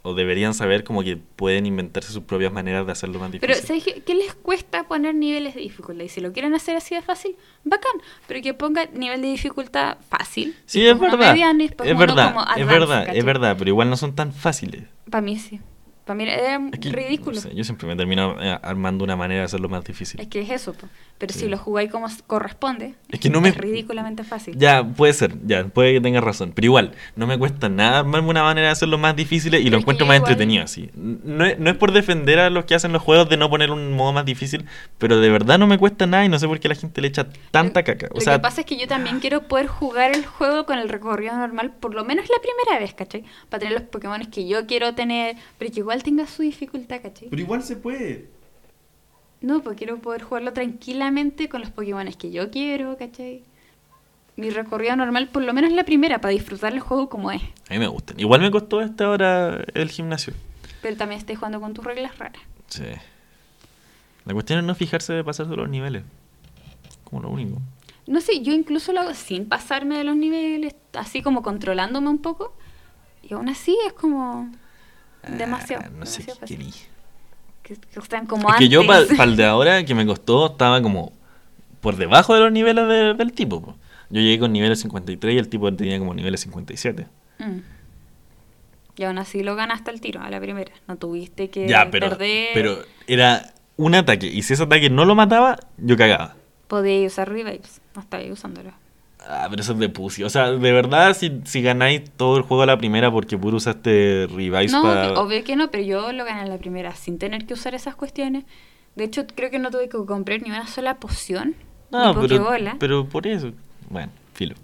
o deberían saber como que pueden inventarse sus propias maneras de hacerlo más difícil. Pero ¿sabes qué, qué les cuesta poner niveles de dificultad? Y si lo quieren hacer así de fácil, bacán. Pero que ponga nivel de dificultad fácil. Sí, es verdad. mediano Es verdad, como es advanced, verdad, es ¿cachai? verdad, pero igual no son tan fáciles. Para mí sí. Para mí Es que, ridículo. no sé, yo siempre me termino eh, armando una manera de hacerlo más difícil. Es que es eso, po. pero Sí. si lo jugáis como corresponde, Es que no me- ridículamente fácil. Ya, puede ser, ya, puede que tengas razón. Pero igual, no me cuesta nada armarme una manera de hacerlo más difícil y Pero lo encuentro más igual- entretenido así. No es, no es por defender a los que hacen los juegos de no poner un modo más difícil, pero de verdad no me cuesta nada y no sé por qué la gente le echa tanta caca. O lo sea, que pasa es que yo también quiero poder jugar el juego con el recorrido normal, por lo menos la primera vez, ¿cachai? Para tener los Pokémon que yo quiero tener, pero que igual tenga su dificultad, ¿cachai? igual se puede. No, pues quiero poder jugarlo tranquilamente con los Pokémon que yo quiero, ¿cachai? Mi recorrido normal, por lo menos la primera, para disfrutar el juego como es. A mí me gustan. Igual me costó esta hora el gimnasio. Pero también estoy jugando con tus reglas raras. Sí. La cuestión es no fijarse de pasarse los niveles. Como lo único. No sé, yo incluso lo hago sin pasarme de los niveles, así como controlándome un poco. Y aún así es como demasiado. Ah, no sé demasiado qué fácil. querí. Que, que están como Es que yo para antes. el de ahora que me costó estaba como por debajo de los niveles de- del tipo. po. Yo llegué con niveles 53 y el tipo tenía como niveles 57. Mm. Y aún así lo ganaste al tiro, a la primera. No tuviste que ya, pero, perder. pero era un ataque. Y si ese ataque no lo mataba, yo cagaba. Podías usar revives. No estabas usándolo. Ah, pero eso es de pussy. O sea, de verdad, si, si ganáis todo el juego a la primera porque puro usaste revives No, para... obvio que no, pero yo lo gané a la primera sin tener que usar esas cuestiones. De hecho, creo que no tuve que comprar ni una sola poción. No, ni pero, pero por eso. Bueno, filo.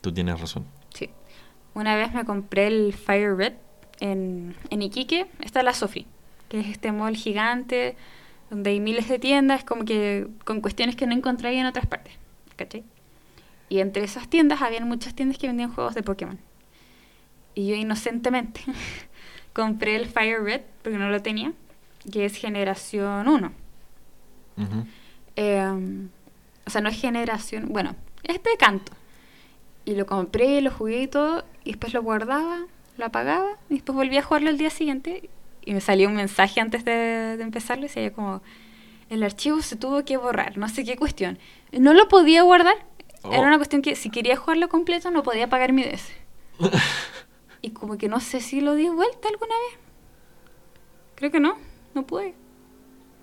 Tú tienes razón. Sí. Una vez me compré el Fire Red en, en Iquique. Está la Sofi, que es este mall gigante donde hay miles de tiendas, como que con cuestiones que no encontraría en otras partes. ¿Cachai? Y entre esas tiendas habían muchas tiendas que vendían juegos de Pokémon. Y yo inocentemente compré el Fire Red porque no lo tenía, que es generación 1. Ujú. Eh, o sea, no es generación, bueno, es de canto. Y lo compré, lo jugué y todo, y después lo guardaba, lo apagaba, y después volví a jugarlo el día siguiente, y me salió un mensaje antes de, de empezarlo, y decía como, el archivo se tuvo que borrar, no sé qué cuestión. No lo podía guardar, Oh. era una cuestión que si quería jugarlo completo no podía pagar mi DS. y como que no sé si lo di vuelta alguna vez. Creo que no, no pude.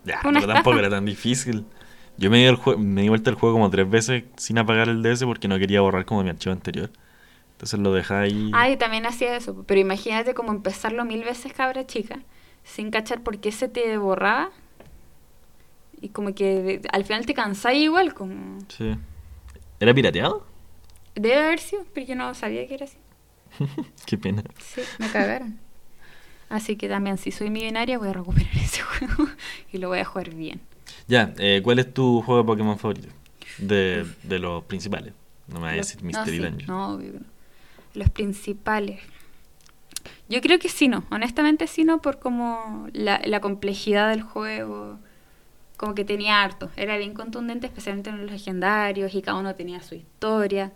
Ya, pero tampoco era tan difícil. Yo me di, el me di vuelta el juego como tres veces sin apagar el DS porque no quería borrar como mi archivo anterior. Entonces lo dejaba ahí. Ah, y también hacía eso. Pero imagínate como empezarlo mil veces cabra chica, sin cachar por qué se te borraba. Y como que al final te cansáis igual, como... Sí. ¿Era pirateado? Debe haber sido, pero yo no sabía que era así. Qué pena. Sí, me cagaron. Así que también, si soy millonaria, voy a recuperar ese juego y lo voy a jugar bien. Ya, eh, ¿cuál es tu juego de Pokémon favorito? De, de los principales. No me vayas a decir Mystery no, sí, no, obvio que no. Los principales. Yo creo que sí, no. Honestamente sí, no, por como la, la complejidad del juego. Como que tenía harto. Era bien contundente, especialmente en los legendarios, y cada uno tenía su historia.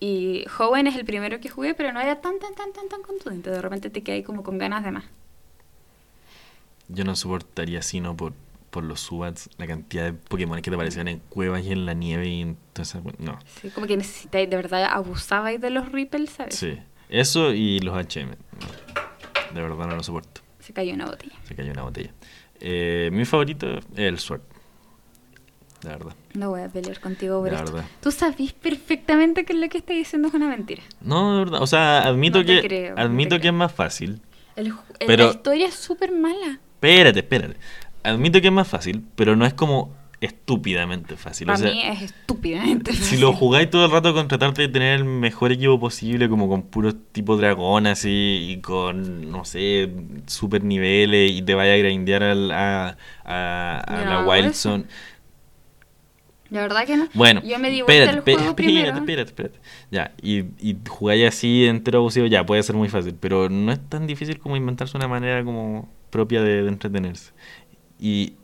Y Hoenn es el primero que jugué, pero no era tan, tan, tan, tan, tan contundente. De repente te quedé como con ganas de más. Yo no soportaría sino por, por los subats, la cantidad de Pokémon que te aparecían en cuevas y en la nieve y en todas esas cue- No. Sí, como que necesitáis, de verdad, abusabais de los Ripples, ¿sabes? Sí. Eso y los HM. No. De verdad no lo soporto. Se cayó una botella. Se cayó una botella. Eh, mi favorito es el Sword. De verdad. No voy a pelear contigo por esto. verdad. Tú sabís perfectamente que lo que estás diciendo es una mentira. No, de verdad. O sea, admito No que creo, admito que es más fácil. El, ju- el- Pero- la historia es súper mala. Espérate, espérate. Admito que es más fácil, pero no es como estúpidamente fácil. Para o sea, mí es estúpidamente. si fácil. lo jugáis todo el rato con tratarte de tener el mejor equipo posible, como con puros tipo dragón así, y con, no sé, super niveles, y te vaya a grindear al- a, a, a Yo no la eso. Zone. La verdad que no. Bueno, yo me di espérate, al espérate, juego espérate, primero. espérate, espérate. Ya, y, y jugáis así entero abusivo, ya, puede ser muy fácil, pero no es tan difícil como inventarse una manera como propia de, de entretenerse. Y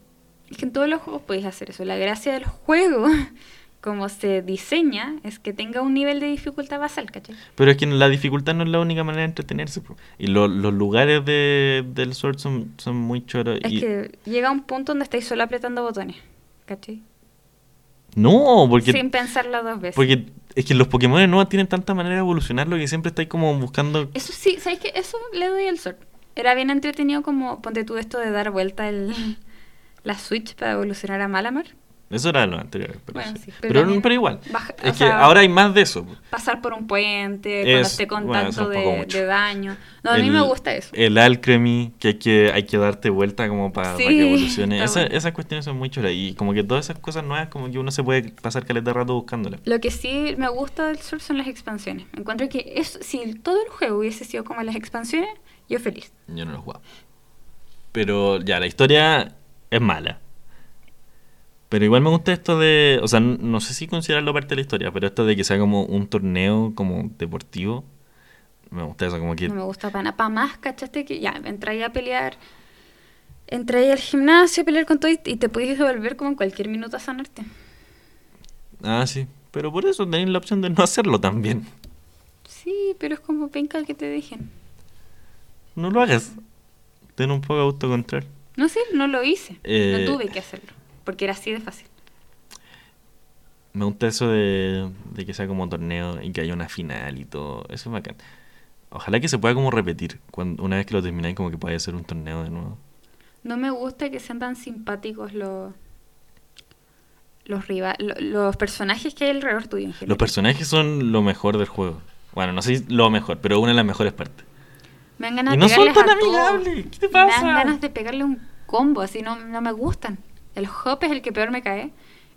Es que en todos los juegos podéis hacer eso. La gracia del juego, como se diseña, es que tenga un nivel de dificultad basal, ¿cachai? Pero es que la dificultad no es la única manera de entretenerse. Y lo- los lugares de, del Sword son, son muy choros. Es y- que llega un punto donde estáis solo apretando botones, ¿cachai? No, porque, Sin pensarlo dos veces. porque es que los Pokémon no tienen tanta manera de evolucionarlo que siempre estáis como buscando... Eso sí, ¿sabes qué? Eso le doy el sol. Era bien entretenido como, ponte tú esto de dar vuelta el, la Switch para evolucionar a Malamar. Eso era de los anteriores. Pero, Bueno, sí. sí, pero, pero también pero igual. baja- es que sea, ahora hay más de eso. Pasar por un puente, cuando Es- esté con tanto de, daño. No, a mí me gusta eso. El Alchemy, que hay que, hay que darte vuelta como para, Sí, que evolucione. está Esa- bueno. Esas cuestiones son muy choras. Y como que todas esas cosas nuevas, como que uno se puede pasar caleta rato buscándolas. Lo que sí me gusta del Sur son las expansiones. Encuentro que es, si todo el juego hubiese sido como las expansiones, yo feliz. Yo no lo he jugado. Pero ya, la historia es mala. Pero igual me gusta esto de. O sea, no sé si considerarlo parte de la historia, pero esto de que sea como un torneo como deportivo. Me gusta eso, como que. No me gusta para nada. Para más, ¿cachaste? Que ya, entré a pelear. Entré al gimnasio a pelear con todo y, te puedes devolver como en cualquier minuto a sanarte. Ah, sí. Pero por eso tenéis la opción de no hacerlo también. Sí, pero es como penca que te dejen. No lo hagas. Ten un poco de autocontrol. No sé, no lo hice. Eh, No tuve que hacerlo. Porque era así de fácil. Me gusta eso de, de que sea como torneo y que haya una final y todo. Eso es bacán. Ojalá que se pueda como repetir. Cuando, una vez que lo termináis, como que pueda hacer un torneo de nuevo. No me gusta que sean tan simpáticos los los lo- los personajes que hay alrededor tuyo en general. Los personajes son lo mejor del juego. Bueno, no sé si lo mejor, pero una de las mejores partes. Me dan ganas Y de no son pegarles tan amigables. ¿Qué te Me pasa? dan ganas de pegarle un combo, así no, no me gustan. El Hop es el que peor me cae.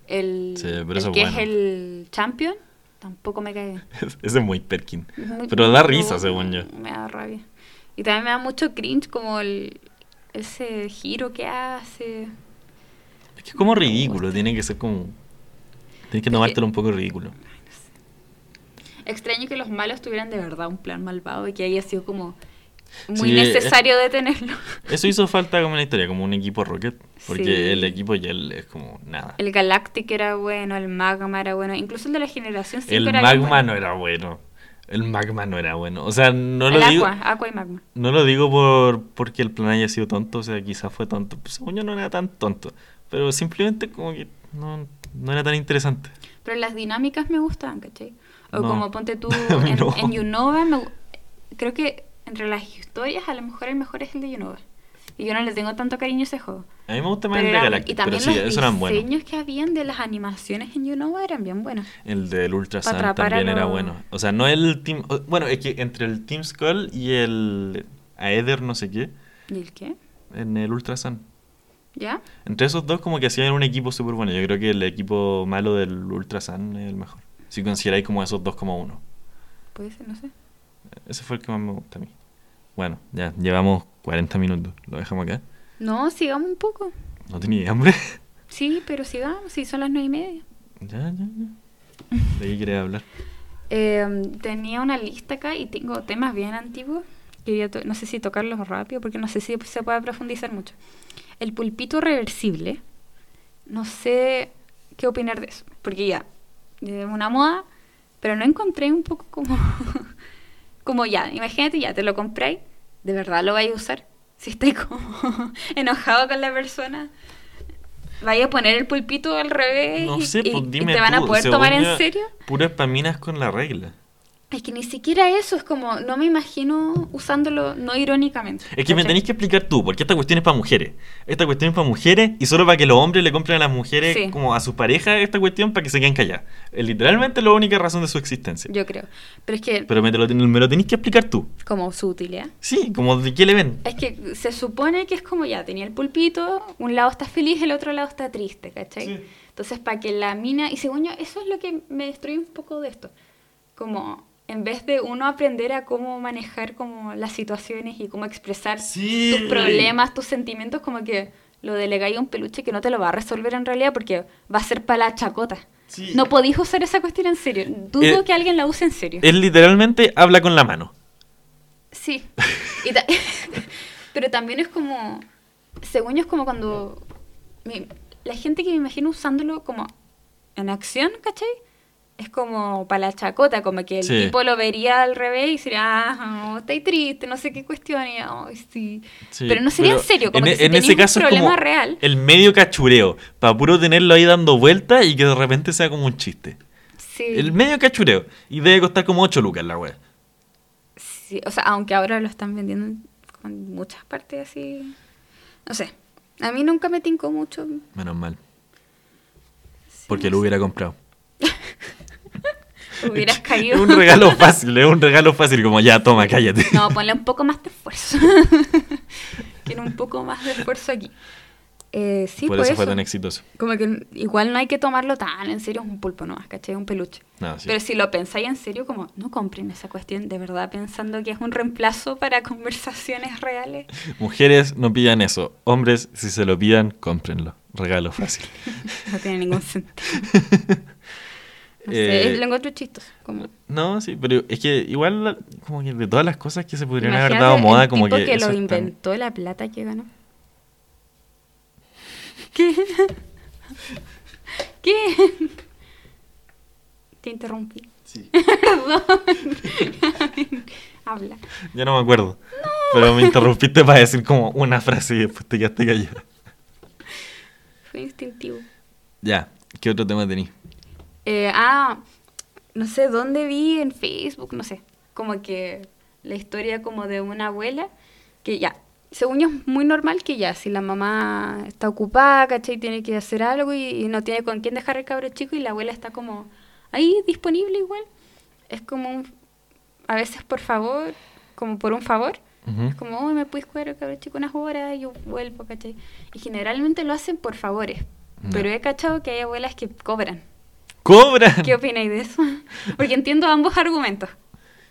El, Sí, el es que bueno. es el Champion tampoco me cae. Ese es muy Perkin. Muy- Pero da risa, según yo. Me da rabia. Y también me da mucho cringe como el ese giro que hace. Es que es como me ridículo. Tiene que ser como. Tienes que tomártelo un poco ridículo. Extraño que los malos tuvieran de verdad un plan malvado y que haya sido como muy Sí, eh, necesario detenerlo. Eso hizo falta como en la historia, como un equipo Rocket. Porque Sí. el equipo Yell es como nada. El Galactic era bueno, el Magma era bueno, incluso el de la generación 5 El era magma bueno. no era bueno. El magma no era bueno. O sea, no el lo digo. Aqua, Aqua y Magma. No lo digo por porque el plan haya sido tonto, o sea, quizás fue tonto. Pues, según yo no era tan tonto. Pero simplemente como que no, no era tan interesante. Pero las dinámicas me gustaban, ¿cachai? O No. como ponte tú en, no. en Unova, me creo que entre las historias a lo mejor el mejor es el de Unova. Y yo no le tengo tanto cariño a ese juego. A mí me gusta más Pero el de Galactic, y también pero sí, los esos eran buenos. diseños que habían de las animaciones en Unova eran bien buenos. El del Ultra Sun también era los- bueno. O sea, no el Team... Bueno, es que entre el Team Skull y el Aether no sé qué, ¿Y el qué? en el Ultra Sun. ¿Ya? Entre esos dos como que hacían un equipo súper bueno. Yo creo que el equipo malo del Ultra Sun es el mejor. Si consideráis como esos dos como uno. Puede ser, no sé. Ese fue el que más me gusta a mí. Bueno, ya, llevamos 40 minutos. Lo dejamos acá. No, sigamos un poco. ¿No tenía hambre? Sí, pero sigamos, sí, son las nueve y media. ya, ya, ya. ¿De qué quería hablar? Eh, tenía una lista acá y tengo temas bien antiguos. Quería no sé si tocarlos rápido porque no sé si se puede profundizar mucho. El pulpito reversible. No sé qué opinar de eso. Porque ya, es una moda, pero no encontré un poco como... como ya, imagínate ya, te lo compráis, ¿de verdad lo vais a usar? Si estáis como enojado con la persona, ¿vais a poner el pulpito al revés No y- sé, y, pues y dime te van a poder tomar en serio? Puras paminas con la regla. Es que ni siquiera eso es como, no me imagino usándolo no irónicamente. Es que me tenéis que explicar tú, porque esta cuestión es para mujeres. Esta cuestión es para mujeres y solo para que los hombres le compren a las mujeres Sí. como a sus parejas esta cuestión para que se queden calladas. Es literalmente la única razón de su existencia. Yo creo. Pero es que, Pero me, te lo, me lo tenéis que explicar tú. como su utilidad. Sí, como de qué le ven. Es que se supone que es como ya, tenía el pulpito, un lado está feliz, el otro lado está triste, ¿cachai? Sí. Entonces, para que la mina, y según yo, eso es lo que me destruye un poco de esto. Como, en vez de uno aprender a cómo manejar como las situaciones y cómo expresar Sí. tus problemas, tus sentimientos, como que lo delegáis a un peluche que no te lo va a resolver en realidad porque va a ser para la chacota. Sí. No podéis usar esa cuestión en serio. Dudo Eh, que alguien la use en serio. Él literalmente habla con la mano. Sí. Y ta- Pero también es como, según yo es como cuando mi- la gente que me imagino usándolo como en acción, ¿cachai? Es como para la chacota, como que el Sí. tipo lo vería al revés y sería, ah, oh, estáis triste, no sé qué cuestión, y ay, sí. Sí, pero no sería en serio, como en, que si en un caso es problema como real. el medio cachureo, para puro tenerlo ahí dando vueltas y que de repente sea como un chiste. Sí, El medio cachureo. Y debe costar como 8 lucas la wea. sí, o sea, aunque ahora lo están vendiendo en con muchas partes así. No sé. A mí nunca me tincó mucho. Menos mal. Sí, Porque no lo sé. hubiera comprado. Hubieras caído. un regalo fácil, es un regalo fácil, como ya, toma, cállate. No, ponle un poco más de esfuerzo. Quiero un poco más de esfuerzo aquí. Eh, sí, Por pues eso fue eso. tan exitoso. Como que igual no hay que tomarlo tan en serio, es un pulpo nomás, ¿cachai? Un peluche. No, sí. Pero si lo pensáis en serio, como no compren esa cuestión, de verdad pensando que es un reemplazo para conversaciones reales. Mujeres, no pillan eso. Hombres, si se lo pidan, cómprenlo. Regalo fácil. No tiene ningún sentido. No Eh, sé, lo encuentro chistoso. Como, No, sí, pero es que igual, como que de todas las cosas que se podrían haber dado moda, el como tipo que. que lo tan- inventó, la plata que ganó. ¿Qué? ¿Qué? Te interrumpí. Sí. Perdón. Habla. Ya no me acuerdo. Pero me interrumpiste para decir como una frase y después te quedaste callada. Fue instintivo. Ya, ¿qué otro tema tenías? Eh, ah, no sé dónde vi en Facebook, no sé. Como que la historia como de una abuela que ya, según yo es muy normal que ya, si la mamá está ocupada, ¿cachai? Tiene que hacer algo y, y no tiene con quién dejar el cabro chico y la abuela está como ahí disponible igual. Es como un, a veces por favor, como por un favor. Es como, "Uy, me puedes cuidar el cabro chico unas horas y yo vuelvo, ¿cachai? Y generalmente lo hacen por favores. Pero he cachado que hay abuelas que cobran. ¡Cobra! ¿Qué opináis de eso? Porque entiendo ambos argumentos,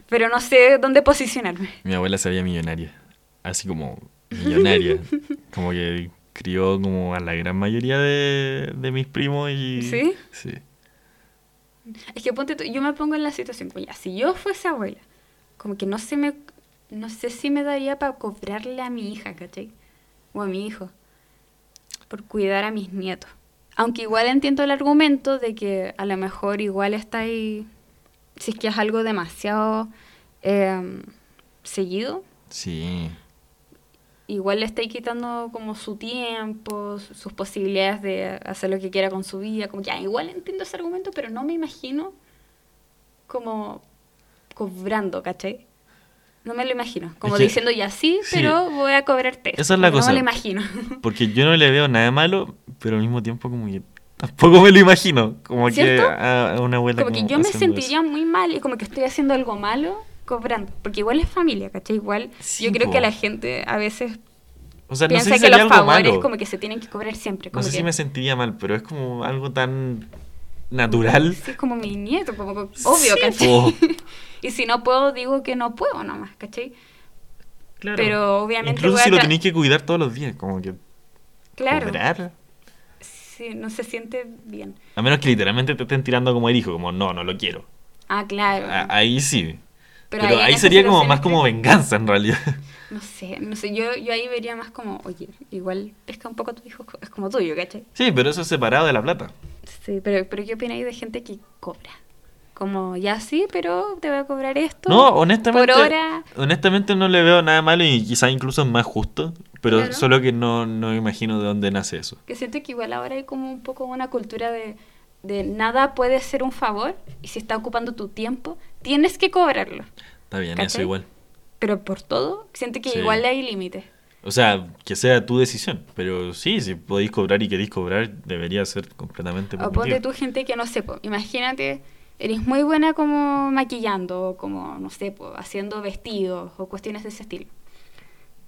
pero no sé dónde posicionarme. Mi abuela se veía millonaria. Así como millonaria. como que crió como a la gran mayoría de, de mis primos y... ¿Sí? Sí. Es que ponte tú, yo me pongo en la situación, como ya, si yo fuese abuela, como que no se me no sé si me daría para cobrarle a mi hija, ¿cachai? O a mi hijo. Por cuidar a mis nietos. Aunque igual entiendo el argumento de que a lo mejor igual está ahí, si es que es algo demasiado eh, seguido, Sí. igual le estáis quitando como su tiempo, su- sus posibilidades de hacer lo que quiera con su vida. Como que ah, igual entiendo ese argumento, pero no me imagino como cobrando, ¿cachai? No me lo imagino. Como Es que- diciendo ya sí, sí. pero voy a cobrarte. Esa es la que cosa. No me lo imagino. Porque yo no le veo nada malo, pero al mismo tiempo como que tampoco me lo imagino. Como que a, a una abuela Como que como yo me sentiría muy mal y como que estoy haciendo algo malo cobrando. Porque igual es familia, ¿cachai? Igual Sí, yo creo po. que la gente a veces. O sea, no piensa sé si que los favores malo. como que se tienen que cobrar siempre. No como sé que- si me sentiría mal, pero es como algo tan natural. Sí, es como mi nieto, como obvio, Sí, ¿cachai? po. y si no puedo, digo que no puedo nomás, ¿cachai? Claro. Pero obviamente Incluso si lo tenéis que cuidar todos los días, como que Claro. cobrar. Sí, no se siente bien. A menos que literalmente te estén tirando como el hijo, como no, no lo quiero. Ah, claro. A- Ahí sí. Pero Pero, ahí sería como más como venganza en realidad. No sé, no sé, yo, yo ahí vería más como, oye, igual pesca un poco a tu hijo, es como tuyo, ¿cachai? Sí, pero eso es separado de la plata. Sí, pero, pero ¿qué opináis de gente que cobra? Como, ya sí, pero te voy a cobrar esto. No, honestamente, Por hora. honestamente no le veo nada malo y quizás incluso es más justo, pero Claro. solo que no, no imagino de dónde nace eso. Que siento que igual ahora hay como un poco una cultura de, de nada puede ser un favor y si está ocupando tu tiempo, tienes que cobrarlo. Está bien, eso ¿Cachai? igual. Pero por todo, siento que Sí. igual hay límites. O sea, que sea tu decisión, pero sí, si podéis cobrar y queréis cobrar, debería ser completamente O ponte tú gente que no sé, po, imagínate, eres muy buena como maquillando, como, no sé, po, haciendo vestidos o cuestiones de ese estilo.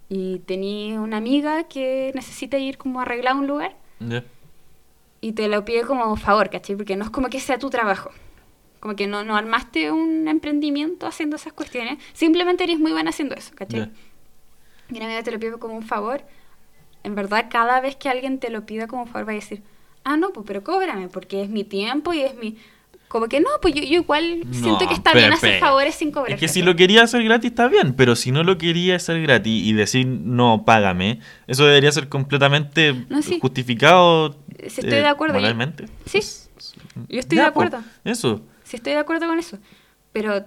Y tenía una amiga que necesita ir como a arreglar un lugar Ya. y te lo pide como favor, ¿cachai? Porque no es como que sea tu trabajo. Como que no, no armaste un emprendimiento haciendo esas cuestiones. Simplemente eres muy buena haciendo eso, ¿cachai? Ya. Y una amiga te lo pide como un favor. En verdad, cada vez que alguien te lo pida como favor, va a decir, ah, no, pues pero cóbrame, porque es mi tiempo y es mi... Como que no, pues yo, yo igual siento No, que está bien hacer favores sin cobrar. Es que si lo quería hacer gratis está bien, pero si no lo quería hacer gratis y decir no, págame, eso debería ser completamente No, sí. justificado Sí, estoy eh, de acuerdo. moralmente. Sí, yo estoy Ya, de acuerdo. Eso. Sí, estoy de acuerdo con eso. Pero,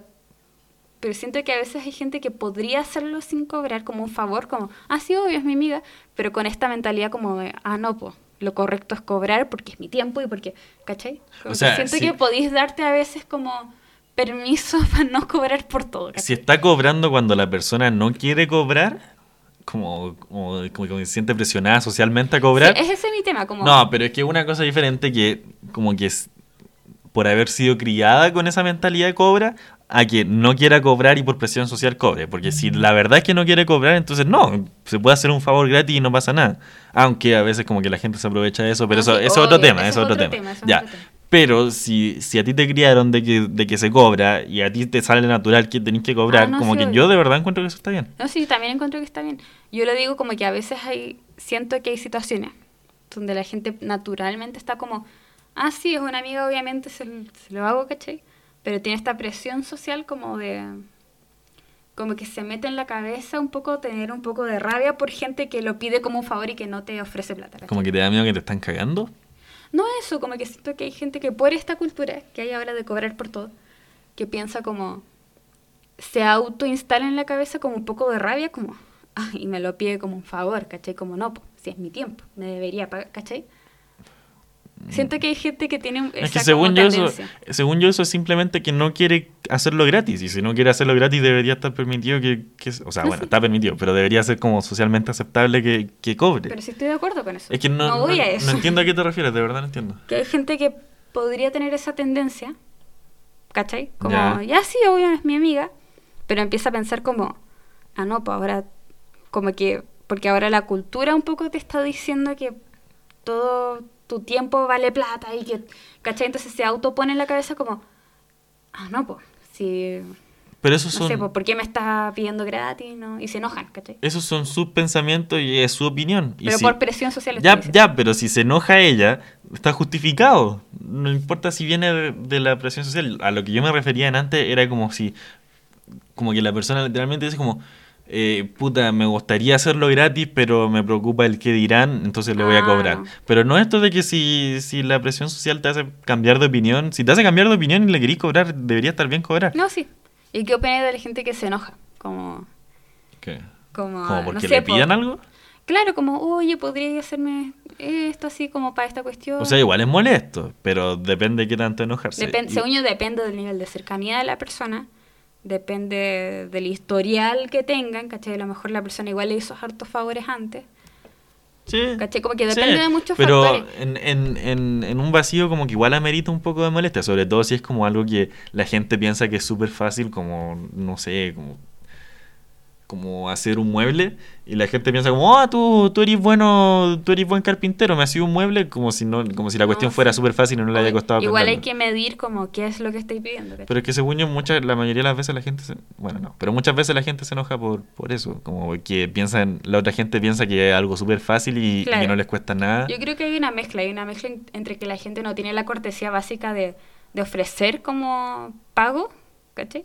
pero siento que a veces hay gente que podría hacerlo sin cobrar como un favor, como, ah, sí, obvio, es mi amiga, pero con esta mentalidad como de, ah, no, pues, lo correcto es cobrar porque es mi tiempo y porque, ¿cachai? Como O que sea, siento sí. que podéis darte a veces como permiso para no cobrar por todo, Si ¿cachai? está cobrando cuando la persona no quiere cobrar, como, como, como que se siente presionada socialmente a cobrar. Sí, es ese mi tema, como... No, pero es que una cosa diferente que como que es por haber sido criada con esa mentalidad de cobra a que no quiera cobrar y por presión social cobre. Porque si la verdad es que no quiere cobrar, entonces no, se puede hacer un favor gratis y no pasa nada. Aunque a veces como que la gente se aprovecha de eso, pero Ah, eso, es otro tema, eso es otro tema. tema, eso es ya. otro tema. Pero si, si a ti te criaron de que, de que se cobra y a ti te sale natural que tenés que cobrar, Ah, no, como sí, que obvio. yo de verdad encuentro que eso está bien. No, sí, también encuentro que está bien. Yo lo digo como que a veces hay, siento que hay situaciones donde la gente naturalmente está como, ah, sí, es una amiga, obviamente se, se lo hago, ¿cachai? Pero tiene esta presión social como de, como que se mete en la cabeza un poco tener un poco de rabia por gente que lo pide como un favor y que no te ofrece plata. ¿cachai? Como que te da miedo que te están cagando. No eso, como que siento que hay gente que por esta cultura que hay ahora de cobrar por todo, que piensa como, se autoinstala en la cabeza como un poco de rabia, como, ah, y me lo pide como un favor, ¿cachai? Como no, po, si es mi tiempo, me debería pagar, ¿cachai? Siento que hay gente que tiene esa Es que según yo, eso, según yo eso es simplemente que no quiere hacerlo gratis. Y si no quiere hacerlo gratis debería estar permitido que... que- o sea, No, bueno, sí. está permitido, pero debería ser como socialmente aceptable que, que cobre. Pero sí estoy de acuerdo con eso. es que no, no, voy a eso. no entiendo a qué te refieres, de verdad no entiendo. que hay gente que podría tener esa tendencia, ¿cachai? Como, Ya. ya, sí, obvio, es mi amiga, pero empieza a pensar como, ah, no, pues ahora, como que, porque ahora la cultura un poco te está diciendo que todo tu tiempo vale plata y que, ¿cachai? Entonces se autopone en la cabeza como, ah, no, pues, si, Pero esos no son... sé, pues, ¿por qué me está pidiendo gratis? ¿no? Y se enojan, ¿cachai? Esos son sus pensamientos y es su opinión. Y Pero si- por presión social. Ya, ya, pero si se enoja ella, está justificado. No importa si viene de, de la presión social. A lo que yo me refería en antes era como si, como que la persona literalmente dice como, eh, puta, me gustaría hacerlo gratis, pero me preocupa el que dirán, entonces le voy a Ah. cobrar. Pero no esto de que si, si la presión social te hace cambiar de opinión, si te hace cambiar de opinión y le querís cobrar, debería estar bien cobrar. No, sí. ¿Y qué opinas de la gente que se enoja? Como, ¿Qué? como, ¿Como no porque sé, le pidan algo? Claro, como, oye, podría hacerme esto así como para esta cuestión. O sea, igual es molesto, pero depende de qué tanto enojarse. Y- según yo, depende del nivel de cercanía de la persona, depende del historial que tengan, ¿cachai? A lo mejor la persona igual le hizo hartos favores antes. Sí. ¿Cachai? Como que Sí, depende de muchos pero factores. en, en, en, en un vacío como que igual amerita un poco de molestia, sobre todo si es como algo que la gente piensa que es súper fácil, como, no sé, como, como hacer un mueble, y la gente piensa como, oh, tú, tú eres bueno, tú eres buen carpintero, me has sido un mueble, como si no, como si la No, cuestión sí. fuera súper fácil y no le haya costado Igual hay aprenderlo. que medir como qué es lo que estáis pidiendo. ¿cachai? Pero es que según yo, muchas, la mayoría de las veces la gente se, bueno, no, pero muchas veces la gente se enoja por, por eso, como que piensan, la otra gente piensa que es algo súper fácil y, y Claro. que no les cuesta nada. Yo creo que hay una mezcla, hay una mezcla en- entre que la gente no tiene la cortesía básica de, de ofrecer como pago, ¿cachai?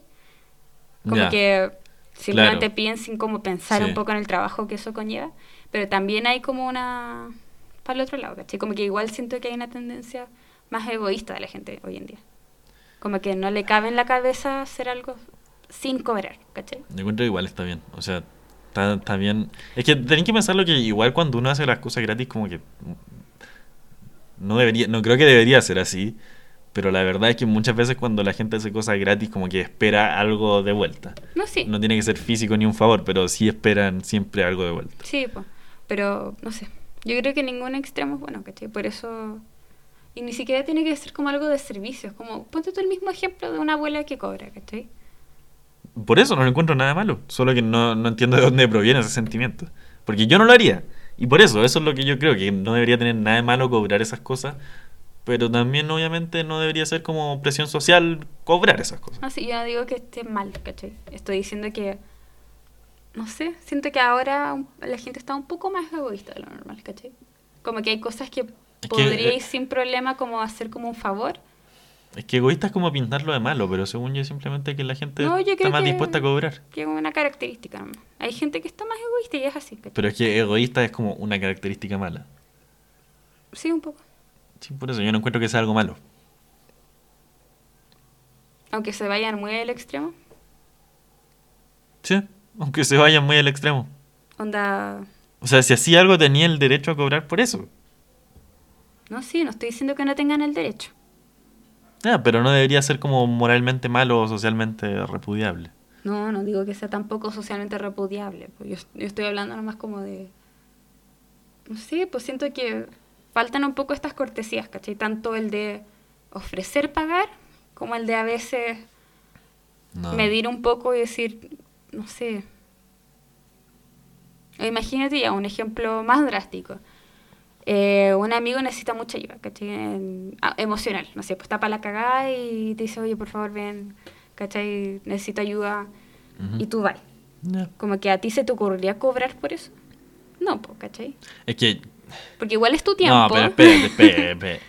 Como Ya. que simplemente Claro. piden sin como pensar Sí. un poco en el trabajo que eso conlleva, pero también hay como una... para el otro lado, ¿cachai? Como que igual siento que hay una tendencia más egoísta de la gente hoy en día. Como que no le cabe en la cabeza hacer algo sin cobrar, ¿cachai? Yo encuentro que igual está bien. O sea, está, está bien. Es que tenéis que pensarlo que igual cuando uno hace las cosas gratis, como que. No debería, no creo que debería ser así. Pero la verdad es que muchas veces cuando la gente hace cosas gratis, como que espera algo de vuelta. No, sí. No tiene que ser físico ni un favor, pero sí esperan siempre algo de vuelta. Sí, po. pero no sé. Yo creo que ningún extremo es bueno, ¿cachai? Por eso. Y ni siquiera tiene que ser como algo de servicios. Como, ponte tú el mismo ejemplo de una abuela que cobra, ¿cachai? Por eso no le encuentro nada malo. Solo que no, no entiendo de dónde proviene ese sentimiento. Porque yo no lo haría. Y por eso, eso es lo que yo creo, que no debería tener nada de malo cobrar esas cosas. Pero también, obviamente, no debería ser como presión social cobrar esas cosas. No sé, yo no digo que esté mal, ¿cachai? Estoy diciendo que. No sé, siento que ahora la gente está un poco más egoísta de lo normal, ¿cachai? Como que hay cosas que podríais eh, sin problema como hacer como un favor. Es que egoísta es como pintarlo de malo, pero según yo simplemente que la gente No, está más que- dispuesta a cobrar. Que es una característica nomás. Hay gente que está más egoísta y es así, ¿cachai? Pero es que egoísta es como una característica mala. Sí, un poco. Sí, por eso yo no encuentro que sea algo malo. Aunque se vayan muy al extremo. Sí, aunque se vayan muy al extremo. Onda. O sea, si hacía algo tenía el derecho a cobrar por eso. No, sí, no estoy diciendo que no tengan el derecho. Ya, pero no debería ser como moralmente malo o socialmente repudiable. No, no digo que sea tampoco socialmente repudiable. Pues yo, yo estoy hablando nomás como de... No sé, pues siento que faltan un poco estas cortesías, ¿cachai? Tanto el de ofrecer pagar como el de a veces No. medir un poco y decir, no sé. Imagínate ya un ejemplo más drástico. Eh, un amigo necesita mucha ayuda, ¿cachai? En- ah, emocional, no sé, pues está para la cagada y te dice, oye, por favor, ven, ¿cachai? Necesito ayuda. Ujú. Y tú vas. Ya. Como que a ti se te ocurriría cobrar por eso. No, pues, ¿cachai? Es que... Porque igual es tu tiempo. No, pero espérate, espérate, espérate.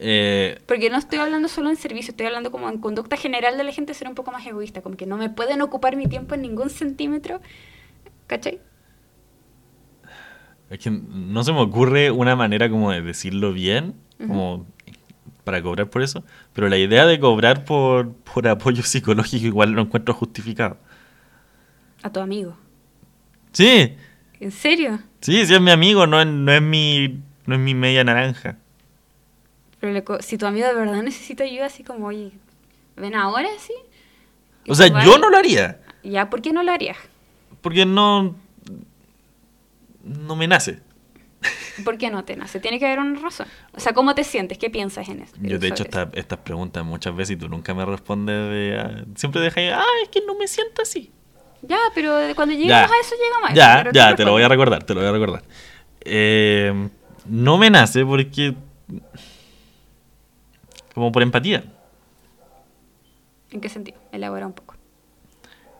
Eh, Porque no estoy hablando solo en servicio, estoy hablando como en conducta general de la gente ser un poco más egoísta, como que no me pueden ocupar mi tiempo en ningún centímetro, ¿cachai? Es que no se me ocurre una manera como de decirlo bien, como para cobrar por eso, pero la idea de cobrar por, por apoyo psicológico igual lo encuentro justificado. A tu amigo. Sí, ¿En serio? sí, sí es mi amigo, no es, no es mi no es mi media naranja. Pero le co- si tu amigo de verdad necesita ayuda, así como, oye, ven ahora, sí. O sea, yo no lo haría, Ya, ¿por qué no lo harías? porque no no me nace. ¿Por qué no te nace? Tiene que haber una razón. O sea, ¿cómo te sientes? ¿Qué piensas en eso? Yo de hecho eso? esta- estas preguntas muchas veces y tú nunca me respondes de siempre dejas, ah, es que no me siento así. Ya, pero cuando lleguemos Ya. a eso llegamos a eso. Ya, pero ya, te lo voy a recordar, te lo voy a recordar. Eh, no me nace porque. Como por empatía. ¿En qué sentido? Elabora un poco.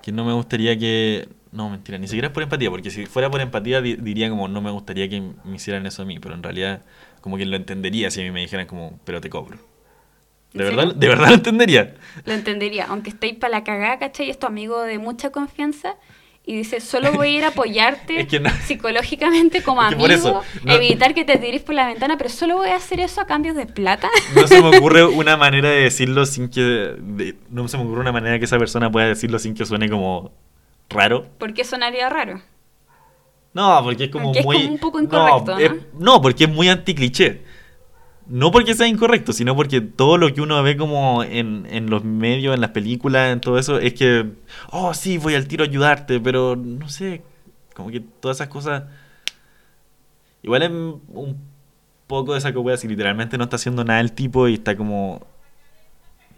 Que no me gustaría que. No, mentira, ni siquiera es por empatía, porque si fuera por empatía di- diría como no me gustaría que me hicieran eso a mí, pero en realidad como que lo entendería si a mí me dijeran como, pero te cobro. ¿En De serio? verdad, de verdad lo entendería. Lo entendería, aunque estéis para la cagada, ¿cachai? Es tu amigo de mucha confianza y dice, solo voy a ir a apoyarte Es que no- psicológicamente como Es que por amigo, eso, no- evitar que te tires por la ventana, pero solo voy a hacer eso a cambio de plata. No se me ocurre una manera de decirlo sin que. de- no se me ocurre una manera que esa persona pueda decirlo sin que suene como raro. ¿Por qué sonaría raro? No, porque es como Porque es muy. como un poco incorrecto, no, ¿no? es- no, porque es muy anticliché. No porque sea incorrecto, sino porque todo lo que uno ve como en, en los medios, en las películas, en todo eso, es que, oh, sí, voy al tiro a ayudarte, pero no sé, como que todas esas cosas. Igual es un poco de esa que si literalmente no está haciendo nada el tipo y está como.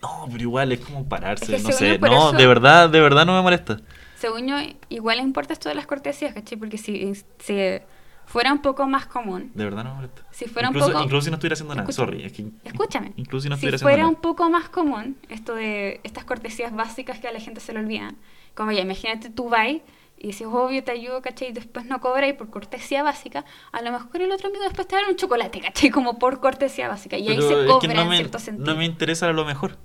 No, pero igual es como pararse, Es que no sé. No, eso- de verdad, de verdad no me molesta. Según yo, igual importa esto de las cortesías, ¿cachai? Porque si, si fuera un poco más común, De verdad no me molesta. Si fuera un incluso, poco- incluso si no estuviera haciendo nada, Escucha- sorry. Es que, escúchame, Incluso si no si estuviera haciendo fuera nada. un poco más común esto de estas cortesías básicas que a la gente se le olvidan, como ya, imagínate tú vas y dices, obvio, te ayudo, ¿cachai? Y después no cobras y por cortesía básica, a lo mejor el otro amigo después te da un chocolate, ¿cachai? Como por cortesía básica. Y ahí Pero se es cobra no en me, cierto sentido. no me interesa a lo mejor.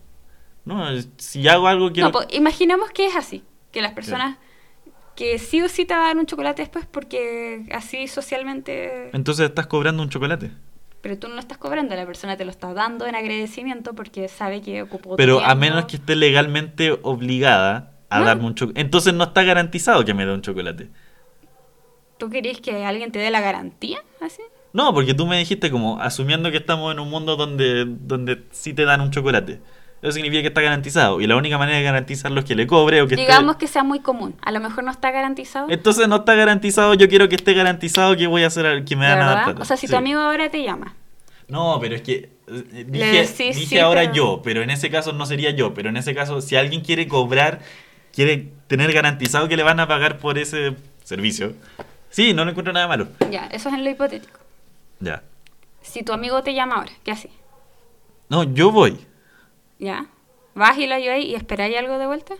No, si hago algo quiero... No, pues, imaginemos que es así, que las personas que sí o sí te van a dar un chocolate después porque así socialmente... Entonces estás cobrando un chocolate. Pero tú no lo estás cobrando, la persona te lo está dando en agradecimiento porque sabe que ocupó Pero a menos que esté legalmente obligada a No. darme un chocolate. Entonces no está garantizado que me dé un chocolate. ¿Tú querías que alguien te dé la garantía? ¿Así? No, porque tú me dijiste como asumiendo que estamos en un mundo donde, donde sí te dan un chocolate. Eso significa que está garantizado. Y la única manera de garantizarlo es que le cobre o que esté- Digamos que sea muy común. A lo mejor no está garantizado. Entonces no está garantizado, yo quiero que esté garantizado que voy a hacer que me ¿De dan a dar. O sea, si Sí. tu amigo ahora te llama. No, pero es que eh, dije, decís, dije sí, ahora pero- yo, pero en ese caso no sería yo, pero en ese caso si alguien quiere cobrar, quiere tener garantizado que le van a pagar por ese servicio. Sí, no le encuentro nada malo. Ya, eso es en lo hipotético. Ya. Si tu amigo te llama ahora, ¿qué haces? No, yo voy. ¿Ya? ¿Vas y lo ayudáis y esperáis algo de vuelta?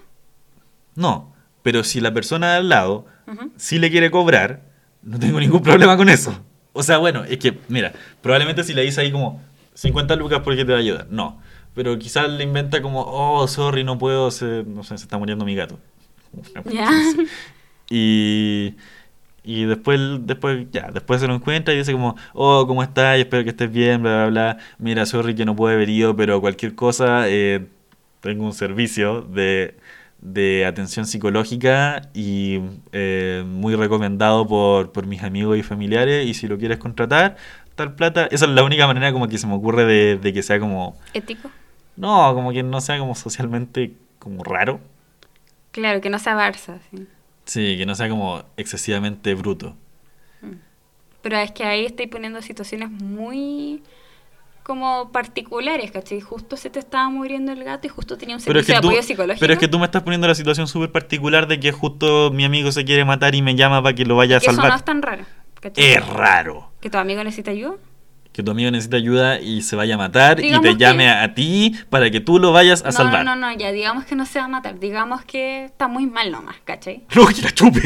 No, pero si la persona de al lado Ujú. sí le quiere cobrar, no tengo ningún problema con eso. O sea, bueno, es que, mira, probablemente si le dice ahí como 50 lucas porque te va a ayudar. No. Pero quizás le inventa como, oh, sorry, no puedo, se, no sé, se está muriendo mi gato. Ya. Y, y después, después, ya, después se lo encuentra y dice como, oh, ¿cómo estás? Espero que estés bien, bla, bla, bla. Mira, sorry que no puedo haber ido, pero cualquier cosa, eh, tengo un servicio de, de atención psicológica y eh, muy recomendado por, por mis amigos y familiares. Y si lo quieres contratar, tal plata. Esa es la única manera como que se me ocurre de, de que sea como, ¿Ético? no, como que no sea como socialmente como raro. Claro, que no sea Barça. sí. Sí, que no sea como excesivamente bruto. Pero es que ahí estoy poniendo situaciones muy como particulares, ¿cachai? Justo se te estaba muriendo el gato y justo tenía un es, servicio que de tú, apoyo psicológico. pero es que tú me estás poniendo la situación súper particular de que justo mi amigo se quiere matar y me llama para que lo vaya a que eso salvar. no es tan raro. ¿cachai? Es raro. Que tu amigo necesita ayuda. Que tu amigo necesita ayuda y se vaya a matar Digamos y te llame que- a, ti para que tú lo vayas a no, salvar. no, no, no, ya digamos que no se va a matar. Digamos que está muy mal nomás, ¿cachai? No, que la chupe.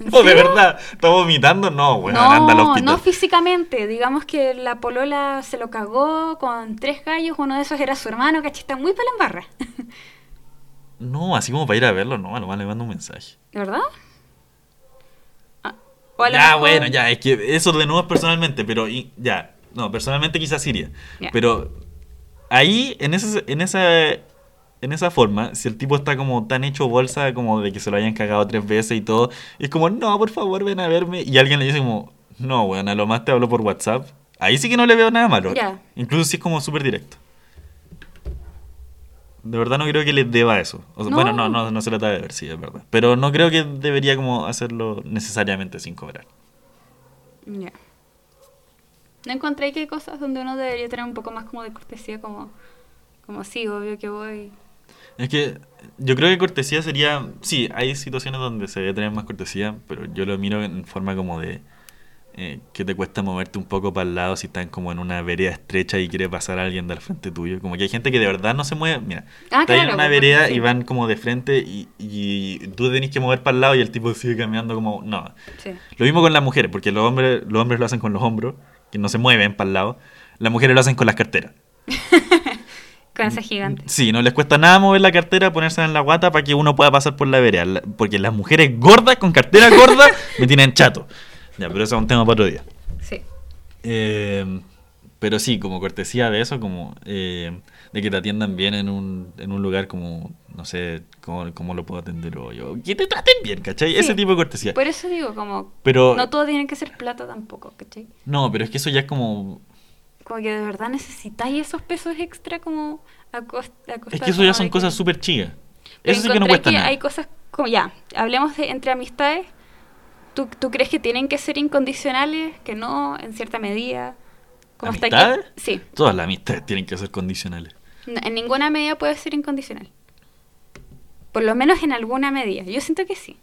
¿En No, de serio? verdad. ¿Está vomitando? No, bueno, anda al no, hospital. no físicamente. Digamos que la polola se lo cagó con tres gallos. Uno de esos era su hermano, ¿cachai? Está muy para la embarra. No, así como para ir a verlo, no, a lo más le mando un mensaje. ¿De verdad? O a lo Ya, mejor- bueno, ya, es que eso de nuevo es personalmente, pero y- ya, no, personalmente quizás Siria. Ya. Pero ahí, en, ese, en, esa, en esa forma, si el tipo está como tan hecho bolsa como de que se lo hayan cagado tres veces y todo, y es como, no, por favor, ven a verme, y alguien le dice como, no, bueno, a lo más te hablo por WhatsApp, ahí sí que no le veo nada malo. Ya. Incluso si es como súper directo. De verdad no creo que le deba eso. O sea, No. Bueno, no, no, no se trata de ver, sí, es verdad. Pero no creo que debería como hacerlo necesariamente sin cobrar. Ya. ¿No encontré que hay cosas donde uno debería tener un poco más como de cortesía? Como, como sí, obvio que voy. Es que yo creo que cortesía sería... Sí, hay situaciones donde se debe tener más cortesía, pero yo lo miro en forma como de... eh, que te cuesta moverte un poco para el lado si estás como en una vereda estrecha y quiere pasar a alguien del frente tuyo. Como que hay gente que de verdad no se mueve. Mira, Ah, estás en una pues, vereda sí. y van como de frente y, y tú tenés que mover para el lado y el tipo sigue caminando como... No. Sí. Lo mismo con las mujeres, porque los hombres, los hombres lo hacen con los hombros, que no se mueven para el lado. Las mujeres lo hacen con las carteras. Con ese gigante. Sí, no les cuesta nada mover la cartera, ponerse en la guata para que uno pueda pasar por la vereda. Porque las mujeres gordas con cartera gorda me tienen chato. Ya, pero eso es un tema para otro día. Sí. Eh, pero sí, como cortesía de eso, como eh, de que te atiendan bien en un, en un lugar como, no sé, cómo, cómo lo puedo atender o que te traten bien, ¿cachai? Sí. Ese tipo de cortesía. Por eso digo, como. Pero, No todo tiene que ser plata tampoco, ¿cachai? no, pero es que eso ya es como... Como que de verdad necesitáis esos pesos extra como a costa. a costa Es que eso ya son de cosas que- súper chicas. Eso sí que no cuesta nada. Hay cosas como. Ya, hablemos de entre amistades. ¿Tú, ¿Tú crees que tienen que ser incondicionales? Que no, en cierta medida. Hasta ¿Amistades? que. Sí. Todas las amistades tienen que ser condicionales. No, En ninguna medida puede ser incondicional. Por lo menos en alguna medida. Yo siento que sí.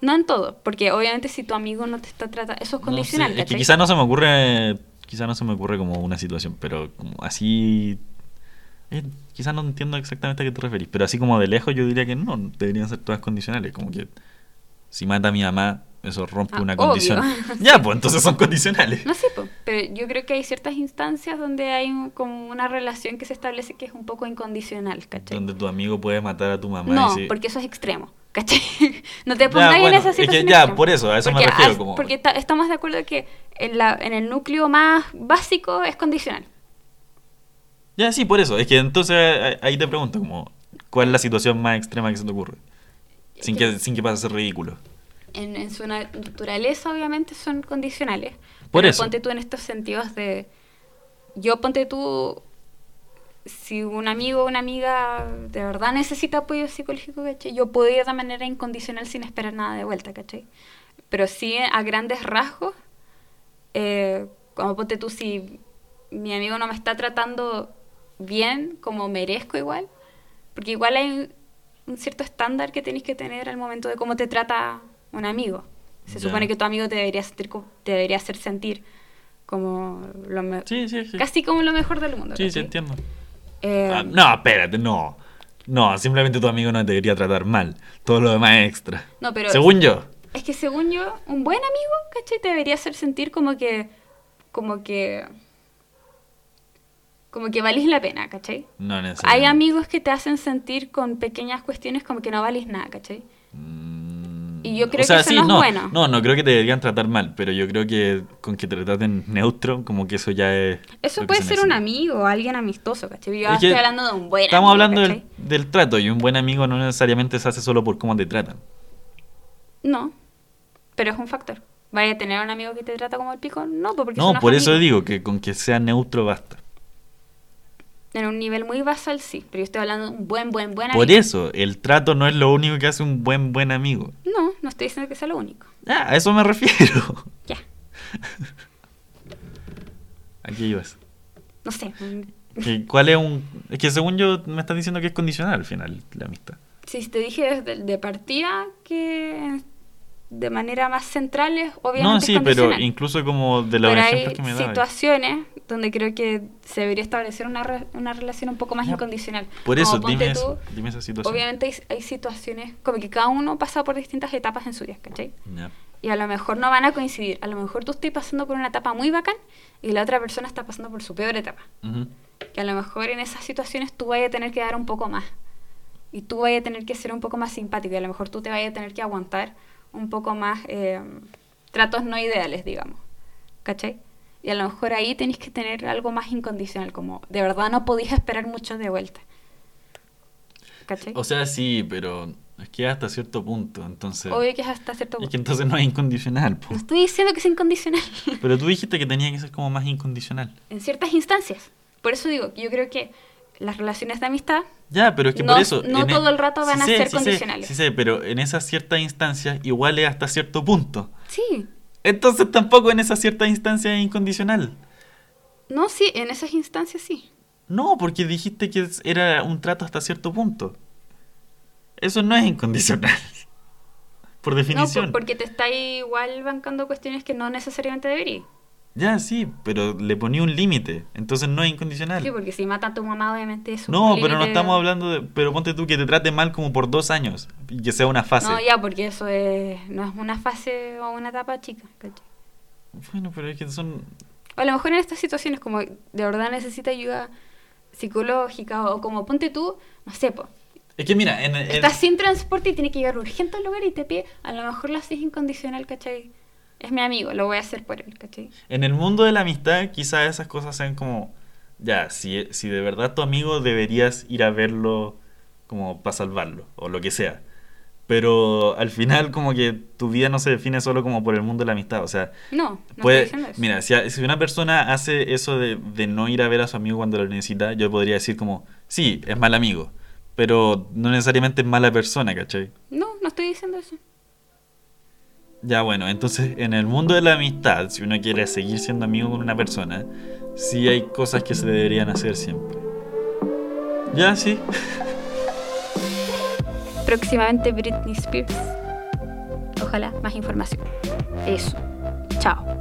No en todo, porque obviamente si tu amigo no te está tratando, eso es No condicional, sé, es que quizás no se me ocurre, quizás no se me ocurre como una situación, pero como así, eh, quizás no entiendo exactamente a qué te referís, pero así como de lejos yo diría que no, deberían ser todas condicionales, como que si mata a mi mamá, eso rompe Ah, una obvio. condición. Ya, pues entonces son condicionales. No sé, po, pero yo creo que hay ciertas instancias donde hay un- como una relación que se establece que es un poco incondicional, ¿cachai? Donde tu amigo puede matar a tu mamá. no, y si- porque eso es extremo, ¿cachai? no te pongas bueno, en esa es que situación. ya, extrema. por eso, a eso me refiero, como- Porque ta- estamos de acuerdo que en, la, en el núcleo más básico es condicional. Ya, sí, por eso. Es que entonces eh, ahí te pregunto, como, ¿cuál es la situación más extrema que se te ocurre? Sin que, sin que pase a ser ridículo. En, en su naturaleza obviamente son condicionales. Por pero eso. ponte tú en estos sentidos de... Yo ponte tú... Si un amigo o una amiga de verdad necesita apoyo psicológico, ¿cachai? Yo puedo ir de manera incondicional sin esperar nada de vuelta, ¿cachai? Pero sí a grandes rasgos, eh, como ponte tú, si mi amigo no me está tratando bien, como merezco igual, porque igual hay un cierto estándar que tenéis que tener al momento de cómo te trata un amigo. Se supone que tu amigo te debería, sentir, te debería hacer sentir como lo me- Sí, sí, sí. casi como lo mejor del mundo. Sí, entiendo. Eh, Ah, no, espérate, no. No, simplemente tu amigo no te debería tratar mal. Todo lo demás es extra. No, pero- Según yo. Es que según yo, un buen amigo, ¿cachai? Te debería hacer sentir como que. como que. como que valís la pena, ¿cachai? No Hay necesariamente. amigos que te hacen sentir con pequeñas cuestiones como que no valís nada, ¿cachai? Mm, Y yo creo o sea, que eso sí, no es no, bueno. No, no creo que te deberían tratar mal, pero yo creo que con que te traten neutro, como que eso ya es. Eso puede se ser un amigo alguien amistoso, ¿cachai? Yo Es estoy hablando de un buen Estamos amigo, hablando del, trato y un buen amigo no necesariamente se hace solo por cómo te tratan. No, pero es un factor. ¿Vaya a tener un amigo que te trata como el pico? No, pues porque No, por eso digo que con que sea neutro basta. En un nivel muy basal, sí. Pero yo estoy hablando de un buen, buen, buen Por amigo. eso, el trato no es lo único que hace un buen buen amigo. No, no estoy diciendo que sea lo único. Ah, a eso me refiero. Ya. Aquí ibas. No sé. ¿Cuál es un...? Es que según yo me estás diciendo que es condicional al final la amistad. Si te dije desde de partida que de manera más central es obviamente No, es sí, pero condicional. incluso como de los Pero hay que me situaciones donde creo que se debería establecer una, re- una relación un poco más incondicional. Por eso, dime tú. Dime esa situación. Obviamente hay, hay situaciones como que cada uno pasa por distintas etapas en su vida, ¿cachai? Y a lo mejor no van a coincidir. A lo mejor tú estás pasando por una etapa muy bacán y la otra persona está pasando por su peor etapa. Que a lo mejor en esas situaciones tú vayas a tener que dar un poco más. Y tú vayas a tener que ser un poco más simpático. Y a lo mejor tú te vayas a tener que aguantar un poco más eh, tratos no ideales, digamos. ¿Cachai? Y a lo mejor ahí tenéis que tener algo más incondicional. Como de verdad no podías esperar mucho de vuelta. ¿Cachai? O sea, sí, pero es que hasta cierto punto, entonces... Obvio que es hasta cierto Es punto. que entonces no es incondicional, po. No estoy diciendo que sea incondicional. Pero tú dijiste que tenía que ser como más incondicional. en ciertas instancias. Por eso digo, yo creo que las relaciones de amistad Ya, pero es que No- por eso... no e- todo el rato van a sé, ser sí sé, condicionales. Sí sé, pero en esas ciertas instancias igual es hasta cierto punto. Sí, Entonces tampoco en esas ciertas instancias es incondicional. no, sí, en esas instancias sí. No, porque dijiste que era un trato hasta cierto punto. Eso no es incondicional. Por No, definición. por- porque te está igual bancando cuestiones que no necesariamente debería. Ya, sí, pero le ponía un límite. Entonces no es incondicional. Sí, porque si mata a tu mamá, obviamente eso. No, pero no estamos hablando de... Pero ponte tú que te trate mal como por dos años. Y que sea una fase. No, ya, porque eso es, no es una fase o una etapa chica. ¿cachai? Bueno, pero es que son... O a lo mejor en estas situaciones, como de verdad necesita ayuda psicológica o como ponte tú, no sé, po, Es que mira, en, en- estás sin transporte y tienes que llegar urgente al lugar y te pide, a lo mejor lo haces incondicional, ¿cachai? Es mi amigo, lo voy a hacer por él, ¿cachai? en el mundo de la amistad quizás esas cosas sean como, ya, si, si de verdad tu amigo deberías ir a verlo como para salvarlo o lo que sea. Pero al final como que tu vida no se define solo como por el mundo de la amistad, o sea, No, no Puede- estoy diciendo eso. mira, si, si una persona hace eso de, de no ir a ver a su amigo cuando lo necesita, yo podría decir como, sí, es mal amigo, pero no necesariamente es mala persona, ¿cachai? No, no estoy diciendo eso. Ya bueno, entonces en el mundo de la amistad, si uno quiere seguir siendo amigo con una persona, sí hay cosas que se deberían hacer siempre. Ya, sí. Próximamente Britney Spears. Ojalá más información. Eso. Chao.